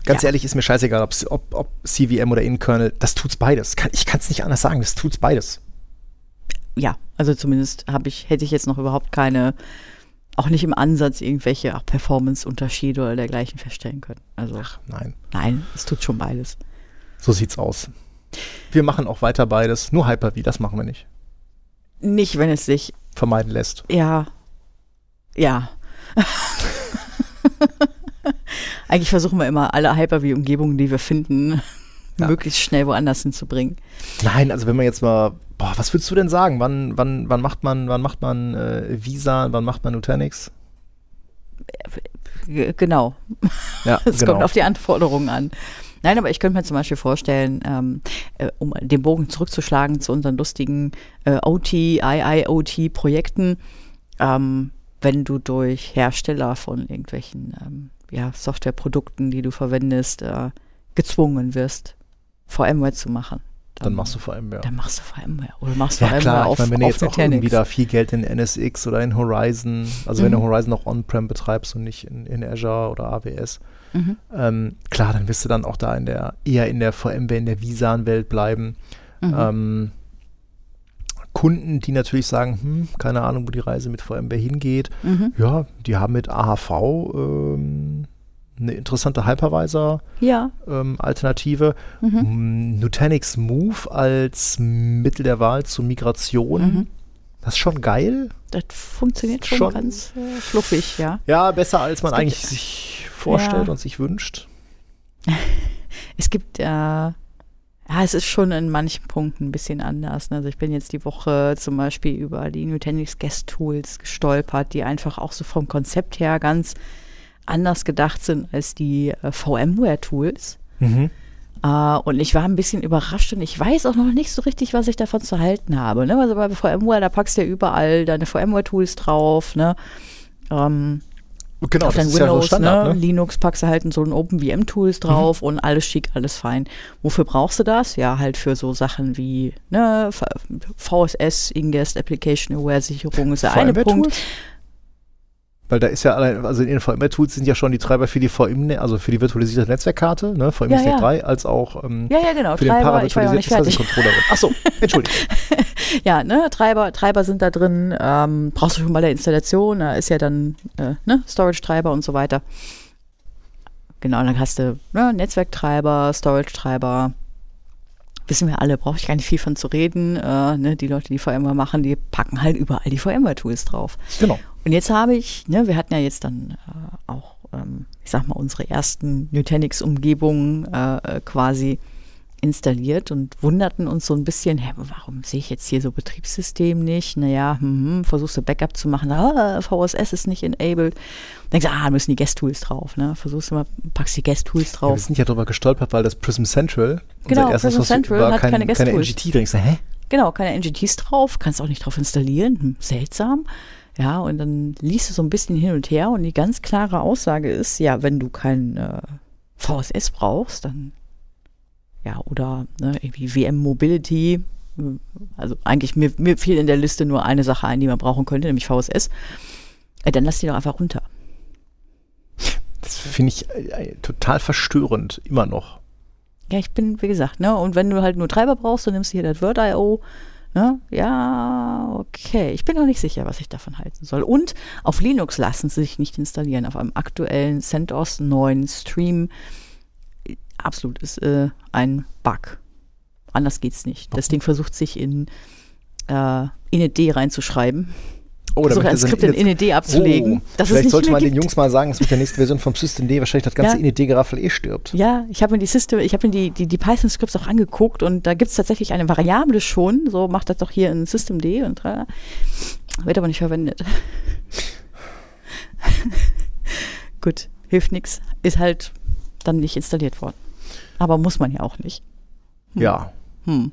ganz Ja. ehrlich, ist mir scheißegal, ob, ob CVM oder In-Kernel, das tut's beides. Kann, ich kann es nicht anders sagen, das tut's beides. Ja, also zumindest habe ich, hätte ich jetzt noch überhaupt keine, auch nicht im Ansatz irgendwelche ach, Performance-Unterschiede oder dergleichen feststellen können. Also Nein, nein, es tut schon beides. so sieht's aus. Wir machen auch weiter beides, nur Hyper-V, das machen wir nicht. Nicht, wenn es sich, Vermeiden lässt. ja, ja. Eigentlich versuchen wir immer alle Hyper-V-Umgebungen, die wir finden, Ja. möglichst schnell woanders hinzubringen. Nein, also wenn man jetzt mal, boah, was würdest du denn sagen? Wann, wann, wann macht man, wann macht man äh, Visa, wann macht man Nutanix? Genau. Ja, Es kommt auf die Anforderungen an. Nein, aber ich könnte mir zum Beispiel vorstellen, ähm, äh, um den Bogen zurückzuschlagen zu unseren lustigen äh, OT, IIoT-Projekten, ähm, wenn du durch Hersteller von irgendwelchen ähm, ja, Softwareprodukten, die du verwendest, äh, gezwungen wirst, VMware zu machen. Dann machst du ja. Dann machst du VMware. Oder machst Ja VMware klar, auf, ich meine, wenn du jetzt auch Nutanix. irgendwie da viel Geld in NSX oder in Horizon, also wenn Mhm. du Horizon auch On-Prem betreibst und nicht in, in Azure oder AWS, Mhm. ähm, klar, dann wirst du dann auch da in der, eher in der VMware, in der Visan-Welt bleiben. Mhm. Ähm, Kunden, die natürlich sagen, hm, keine Ahnung, wo die Reise mit VMware hingeht, Mhm. ja, die haben mit AHV ähm, eine interessante Hypervisor-Alternative. Ja. Mhm. Mm, Nutanix Move als Mittel der Wahl zur Migration. Mhm. Das ist schon geil. Das funktioniert schon, Schon. ganz äh, fluffig, ja. Ja, besser als man eigentlich sich vorstellt Ja. und sich wünscht. Es gibt, äh, Ja, es ist schon in manchen Punkten ein bisschen anders. ne? Also ich bin jetzt die Woche zum Beispiel über die Nutanix Guest Tools gestolpert, die einfach auch so vom Konzept her ganz anders gedacht sind als die äh, VMware Tools. Mhm. Äh, und ich war ein bisschen überrascht und ich weiß auch noch nicht so richtig, was ich davon zu halten habe. Ne? Also bei VMware, da packst du ja überall deine VMware-Tools drauf, ne? Ähm, Genau, auf dein ist ja so Windows, Standard, ne? ne? Linux packst du halt so ein OpenVM-Tools drauf und alles schick, alles fein. Wofür brauchst du das? Ja, halt für so Sachen wie ne, VSS, Ingest, Application Aware Sicherung ist der eine VMware-Tools? Punkt. Weil da ist ja allein, also in den VMware-Tools sind ja schon die Treiber für die VM, also für die virtualisierte Netzwerkkarte, ne, VM Ja, ja. 3, als auch ähm, Ja, ja, genau. für den Treiber, nicht paravirtualisierten. Fuzzy-Controller. Achso, Entschuldigung. Ja, ne, Treiber, Treiber sind da drin, ähm, brauchst du schon bei der Installation, da ist ja dann äh, ne, Storage-Treiber und so weiter. Genau, dann hast du ne, Netzwerktreiber, Storage-Treiber. Wissen wir alle, brauche ich gar nicht viel von zu reden. Äh, ne, die Leute, die VMware machen, die packen halt überall die VMware-Tools drauf. Genau. Und jetzt habe ich, ne, wir hatten ja jetzt dann äh, auch, ähm, ich sag mal, unsere ersten Nutanix-Umgebungen äh, äh, quasi installiert und wunderten uns so ein bisschen, hä, warum sehe ich jetzt hier so Betriebssystem nicht? Naja, hm, hm, versuchst du Backup zu machen, ah, VSS ist nicht enabled. Denkst du, ah, da müssen die Guest-Tools drauf, ne? Versuchst du mal, packst die Guest-Tools Ja, wir drauf. sind ja drüber gestolpert, weil das Prism Central, Genau, erstes, Prism Central war hat kein, keine keine Guest-Tools. NGT drin. Ich so, hä? Genau, keine NGTs drauf, kannst auch nicht drauf installieren. Hm, seltsam. Ja, und dann liest du so ein bisschen hin und her und die ganz klare Aussage ist, ja, wenn du kein äh, VSS brauchst, dann ja, oder ne, irgendwie VM Mobility, hm, also eigentlich mir, mir fiel in der Liste nur eine Sache ein, die man brauchen könnte, nämlich VSS, äh, dann lass die doch einfach runter. Das finde ich äh, äh, total verstörend, immer noch. Ja, ich bin, wie gesagt, ne, und wenn du halt nur Treiber brauchst, dann nimmst du hier das Word.io, ne, ja, okay, ich bin noch nicht sicher, was ich davon halten soll. Und auf Linux lassen sie sich nicht installieren, auf einem aktuellen CentOS 9 Stream, absolut, ist äh, ein Bug. Anders geht's nicht. Das Ding versucht sich in äh, init reinzuschreiben. Oh, möchte ein so Skript in init abzulegen. Oh, dass es vielleicht sollte man den gibt. Jungs mal sagen, dass mit der nächsten Version vom System D wahrscheinlich das ganze Ja. init-Geraffel eh stirbt. Ja, ich habe mir die System, ich habe mir die, die, die Python-Scripts auch angeguckt und da gibt es tatsächlich eine Variable schon, so macht das doch hier in Systemd und tralala. wird aber nicht verwendet. Gut, hilft nichts, ist halt dann nicht installiert worden. Aber muss man ja auch nicht. Ja. Hm.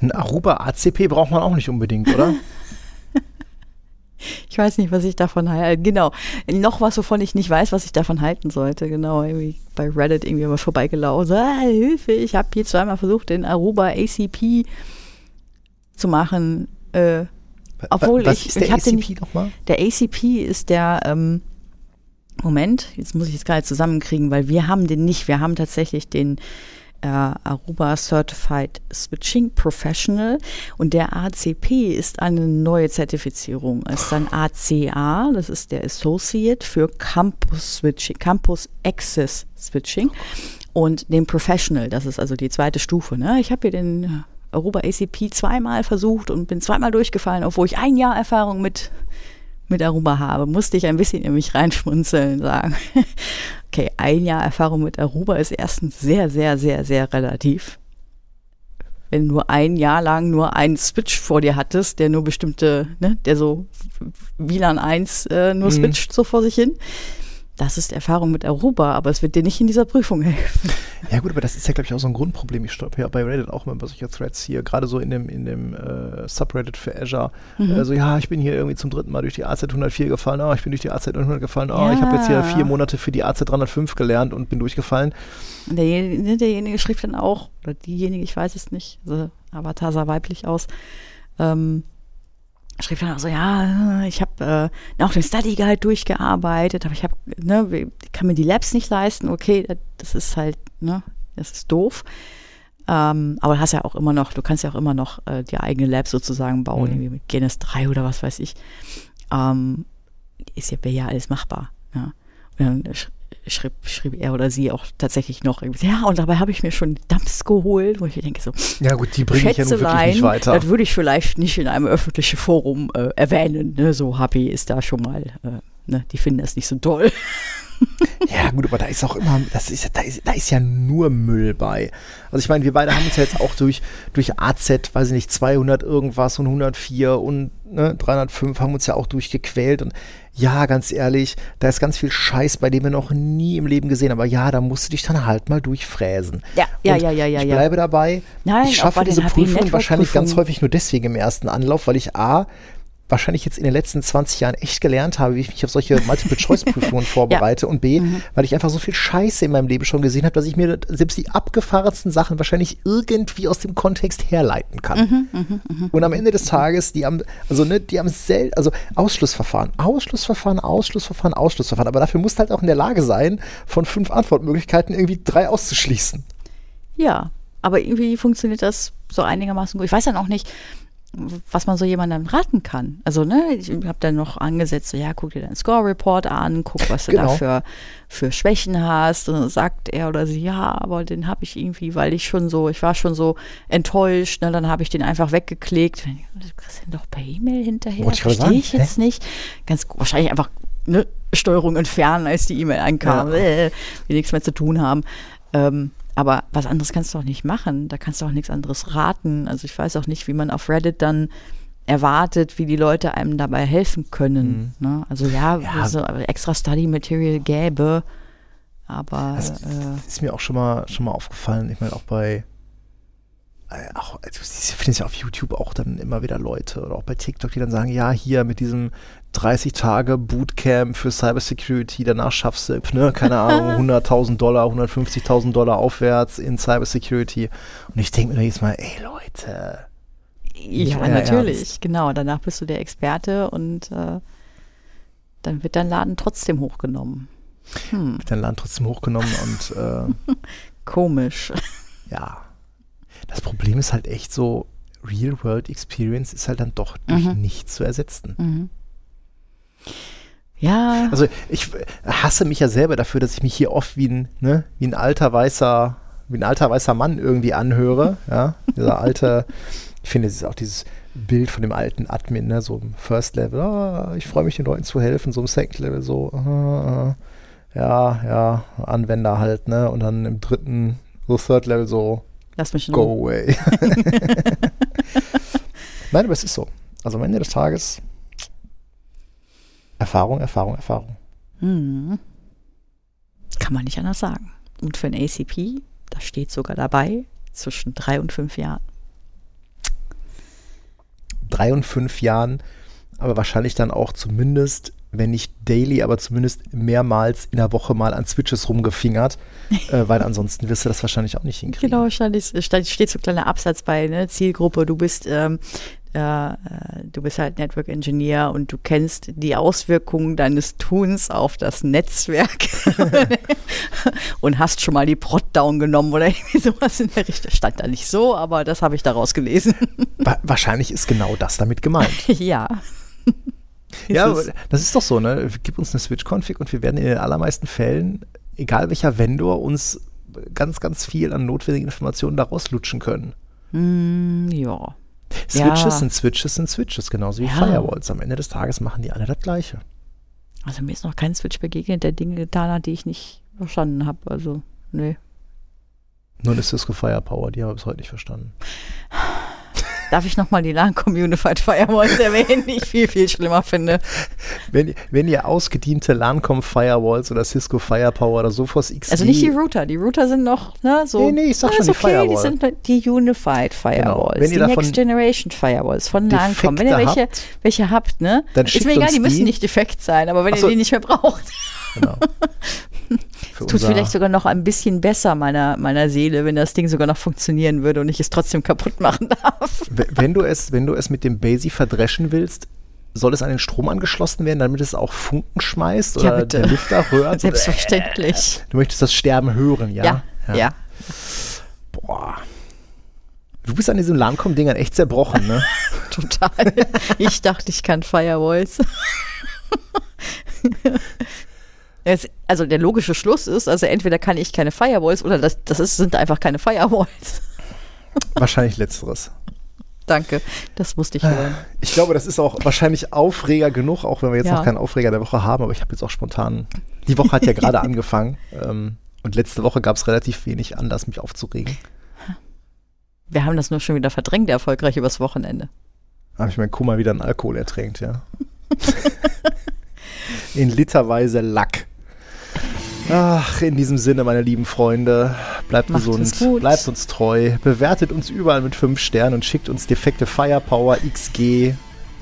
Ein Aruba ACP braucht man auch nicht unbedingt, oder? Ich weiß nicht, was ich davon halte. Genau. Noch was, wovon ich nicht weiß, was ich davon halten sollte. Genau. Irgendwie bei Reddit irgendwie mal vorbeigelaufen. Ah, Hilfe, ich habe hier zweimal versucht, den Aruba ACP zu machen. Äh, obwohl Was ich, ist der ich ACP nochmal? Der ACP ist der, ähm, Moment, jetzt muss ich es gerade zusammenkriegen, weil wir haben den nicht. Wir haben tatsächlich den äh, Aruba Certified Switching Professional und der ACP ist eine neue Zertifizierung. Es ist ein ACA, das ist der Associate für Campus Switching, Campus Access Switching und den Professional, das ist also die zweite Stufe. Ne? Ich habe hier den Aruba ACP zweimal versucht und bin zweimal durchgefallen, obwohl ich ein Jahr Erfahrung mit mit Aruba habe, musste ich ein bisschen in mich reinschmunzeln sagen. Okay, ein Jahr Erfahrung mit Aruba ist erstens sehr, sehr, sehr, sehr relativ. Wenn du ein Jahr lang nur einen Switch vor dir hattest, der nur bestimmte, ne, der so WLAN 1 äh, nur Mhm. switcht so vor sich hin, das ist Erfahrung mit Aruba, aber es wird dir nicht in dieser Prüfung helfen. Ja gut, aber das ist ja, glaube ich, auch so ein Grundproblem. Ich stolper ja bei Reddit auch mal über solche Threads hier, gerade so in dem, in dem äh, Subreddit für Azure. Mhm. Also ja, ich bin hier irgendwie zum dritten Mal durch die AZ 104 gefallen, oh, ich bin durch die AZ 100 gefallen, oh, ich habe jetzt hier Ja. vier Monate für die AZ 305 gelernt und bin durchgefallen. Derjenige, derjenige schrieb dann auch, oder diejenige, ich weiß es nicht, also Avatar sah weiblich aus, ähm, schrieb dann auch so, ja, ich habe äh, auch den Study Guide durchgearbeitet, aber ich habe, ne, kann mir die Labs nicht leisten, okay, das ist halt, ne, das ist doof. Ähm, aber du hast ja auch immer noch, du kannst ja auch immer noch äh, die eigene Lab sozusagen bauen, Mhm. irgendwie mit Genes 3 oder was weiß ich. Ähm, ist ja, wäre ja alles machbar. Ja. Und dann schrieb, schrieb er oder sie auch tatsächlich noch, irgendwie, ja, und dabei habe ich mir schon Dumps geholt, wo ich mir denke, so, Ja gut, die bringe ich ja nun wirklich nicht weiter. das würde ich vielleicht nicht in einem öffentlichen Forum äh, erwähnen. Ne? So Happy ist da schon mal, äh, ne? die finden das nicht so toll. Ja, gut, aber da ist auch immer, das ist, da, ist, da ist ja nur Müll bei. Also ich meine, wir beide haben uns ja jetzt auch durch, durch AZ, weiß ich nicht, 200 irgendwas und 104 und ne, 305 haben uns ja auch durchgequält und ja, ganz ehrlich, da ist ganz viel Scheiß, bei dem wir noch nie im Leben gesehen haben. Aber ja, da musst du dich dann halt mal durchfräsen. Ja, ja, ja, ja, ja, Ich bleibe dabei. Nein, ich schaffe diese Prüfung wahrscheinlich ganz häufig nur deswegen im ersten Anlauf, weil ich A, wahrscheinlich jetzt in den letzten 20 Jahren echt gelernt habe, wie ich mich auf solche Multiple-Choice-Prüfungen vorbereite und B, Mhm. weil ich einfach so viel Scheiße in meinem Leben schon gesehen habe, dass ich mir selbst die abgefahrensten Sachen wahrscheinlich irgendwie aus dem Kontext herleiten kann. Mhm, Und am Ende des Tages, die haben, also ne, die haben sel also Ausschlussverfahren, Ausschlussverfahren, Ausschlussverfahren, Ausschlussverfahren. Aber dafür musst du halt auch in der Lage sein, von fünf Antwortmöglichkeiten irgendwie drei auszuschließen. Ja, aber irgendwie funktioniert das so einigermaßen gut. Ich weiß dann auch nicht, was man so jemandem raten kann. Also, ne, ich habe dann noch angesetzt, so, ja, guck dir deinen Score-Report an, guck, was du Genau. da für, für Schwächen hast. Und dann sagt er oder sie, ja, aber den habe ich irgendwie, weil ich schon so, ich war schon so enttäuscht, ne, dann habe ich den einfach weggeklickt. Du kriegst den doch per E-Mail hinterher. Ich Verstehe ich jetzt nicht. Ganz wahrscheinlich einfach ne, Steuerung entfernen, als die E-Mail einkam. Ja. Äh, wir nichts mehr zu tun haben. Ähm, aber was anderes kannst du auch nicht machen. Da kannst du auch nichts anderes raten. Also ich weiß auch nicht, wie man auf Reddit dann erwartet, wie die Leute einem dabei helfen können. Ne? Also ja, Mhm. Ja. so extra Study Material gäbe, aber Das äh, ist mir auch schon mal, schon mal aufgefallen. Ich meine, auch bei, äh, auch, also, ich finde es ja auf YouTube auch dann immer wieder Leute oder auch bei TikTok, die dann sagen, ja, hier mit diesem 30 Tage Bootcamp für Cybersecurity, danach schaffst du, ne, keine Ahnung, 100.000 Dollar, 150.000 Dollar aufwärts in Cybersecurity. Und ich denke mir jedes Mal, ey Leute, ja, natürlich, Ernst. genau. Danach bist du der Experte und äh, dann wird dein Laden trotzdem hochgenommen. Hm, wird dein Land trotzdem hochgenommen und äh, komisch. ja. Das Problem ist halt echt so, Real-World-Experience ist halt dann doch durch Mhm. nichts zu ersetzen. Mhm. Ja, Also ich hasse mich ja selber dafür, dass ich mich hier oft wie ein, ne, wie ein alter weißer, wie ein alter weißer Mann irgendwie anhöre. Ja, dieser alte, ich finde, es ist auch dieses Bild von dem alten Admin, ne, so im First Level, ah, ich freue mich den Leuten zu helfen, so im Second Level so, ah, ah, ja, ja, Anwender halt, ne, und dann im dritten, so Third Level so, lass mich go away. Nein, aber es ist so. Also am Ende des Tages Erfahrung, Erfahrung, Erfahrung. Mhm. Kann man nicht anders sagen. Und für ein ACP, da steht sogar dabei, zwischen drei und fünf Jahren. drei und fünf Jahren, aber wahrscheinlich dann auch zumindest, wenn nicht daily, aber zumindest mehrmals in der Woche mal an Switches rumgefingert, äh, weil ansonsten wirst du das wahrscheinlich auch nicht hinkriegen. Genau, stand, steht so ein kleiner Absatz bei, ne? Zielgruppe, du bist, ähm, äh, du bist halt Network Engineer und du kennst die Auswirkungen deines Tuns auf das Netzwerk und hast schon mal die Prot down genommen oder irgendwie sowas in der Richtung. Stand da nicht so, aber das habe ich daraus gelesen. Wa wahrscheinlich ist genau das damit gemeint. ja. ja, das ist doch so, ne? Gib uns eine Switch-Config und wir werden in den allermeisten Fällen, egal welcher Vendor, uns ganz, ganz viel an notwendigen Informationen daraus lutschen können. Hm, ja. Switches Ja. sind Switches sind Switches, genauso wie Ja. Firewalls. Am Ende des Tages machen die alle das Gleiche. Also mir ist noch kein Switch begegnet, der Dinge getan hat, die ich nicht verstanden habe. Also, nee. Nur eine Cisco Firepower, die habe ich bis heute nicht verstanden. Darf ich nochmal die LAN-Com Unified Firewalls erwähnen, die ich viel, viel schlimmer finde? Wenn, wenn ihr ausgediente LANCOM Firewalls oder Cisco Firepower oder Sophos XD Also nicht die Router. Die Router sind noch, ne, so. Nee, nee, ich sag na, schon die okay, Firewall. Die sind halt die Unified Firewalls. Wenn ihr die Next Generation Firewalls von LAN-Com. Wenn ihr welche, habt, welche habt, ne? dann ist mir egal, uns die müssen die. nicht defekt sein, aber wenn Ach so. ihr die nicht mehr braucht, genau. Tut vielleicht sogar noch ein bisschen besser meiner, meiner Seele, wenn das Ding sogar noch funktionieren würde und ich es trotzdem kaputt machen darf. Wenn du es, wenn du es mit dem BASI verdreschen willst, soll es an den Strom angeschlossen werden, damit es auch Funken schmeißt Ja, oder bitte. der Lüfter rührt? Selbstverständlich. Du möchtest das Sterben hören, ja? Ja, ja. Boah. Du bist an diesen LANCOM-Dingern echt zerbrochen, ne? Total. Ich dachte, ich kann Firewalls. Es, also der logische Schluss ist, also entweder kann ich keine Firewalls oder das, das ist, sind einfach keine Firewalls. Wahrscheinlich letzteres. Danke, das musste ich hören. Ich glaube, das ist auch wahrscheinlich Aufreger genug, auch wenn wir jetzt Ja. noch keinen Aufreger der Woche haben, aber ich habe jetzt auch spontan Die Woche hat ja gerade angefangen. Ähm, und letzte Woche gab es relativ wenig Anlass, mich aufzuregen. Wir haben das nur schon wieder verdrängt, erfolgreich übers Wochenende. Habe ich meinen Kummer wieder in Alkohol ertränkt, ja. in literweise Lack. Ach, in diesem Sinne, meine lieben Freunde, bleibt Macht es gesund, bleibt uns treu, bewertet uns überall mit 5 Sternen und schickt uns defekte Firepower, XG,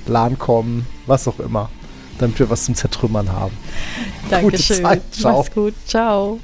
LANCOM, was auch immer, damit wir was zum Zertrümmern haben. Dankeschön. Zeit. Ciao. Mach's gut. Ciao.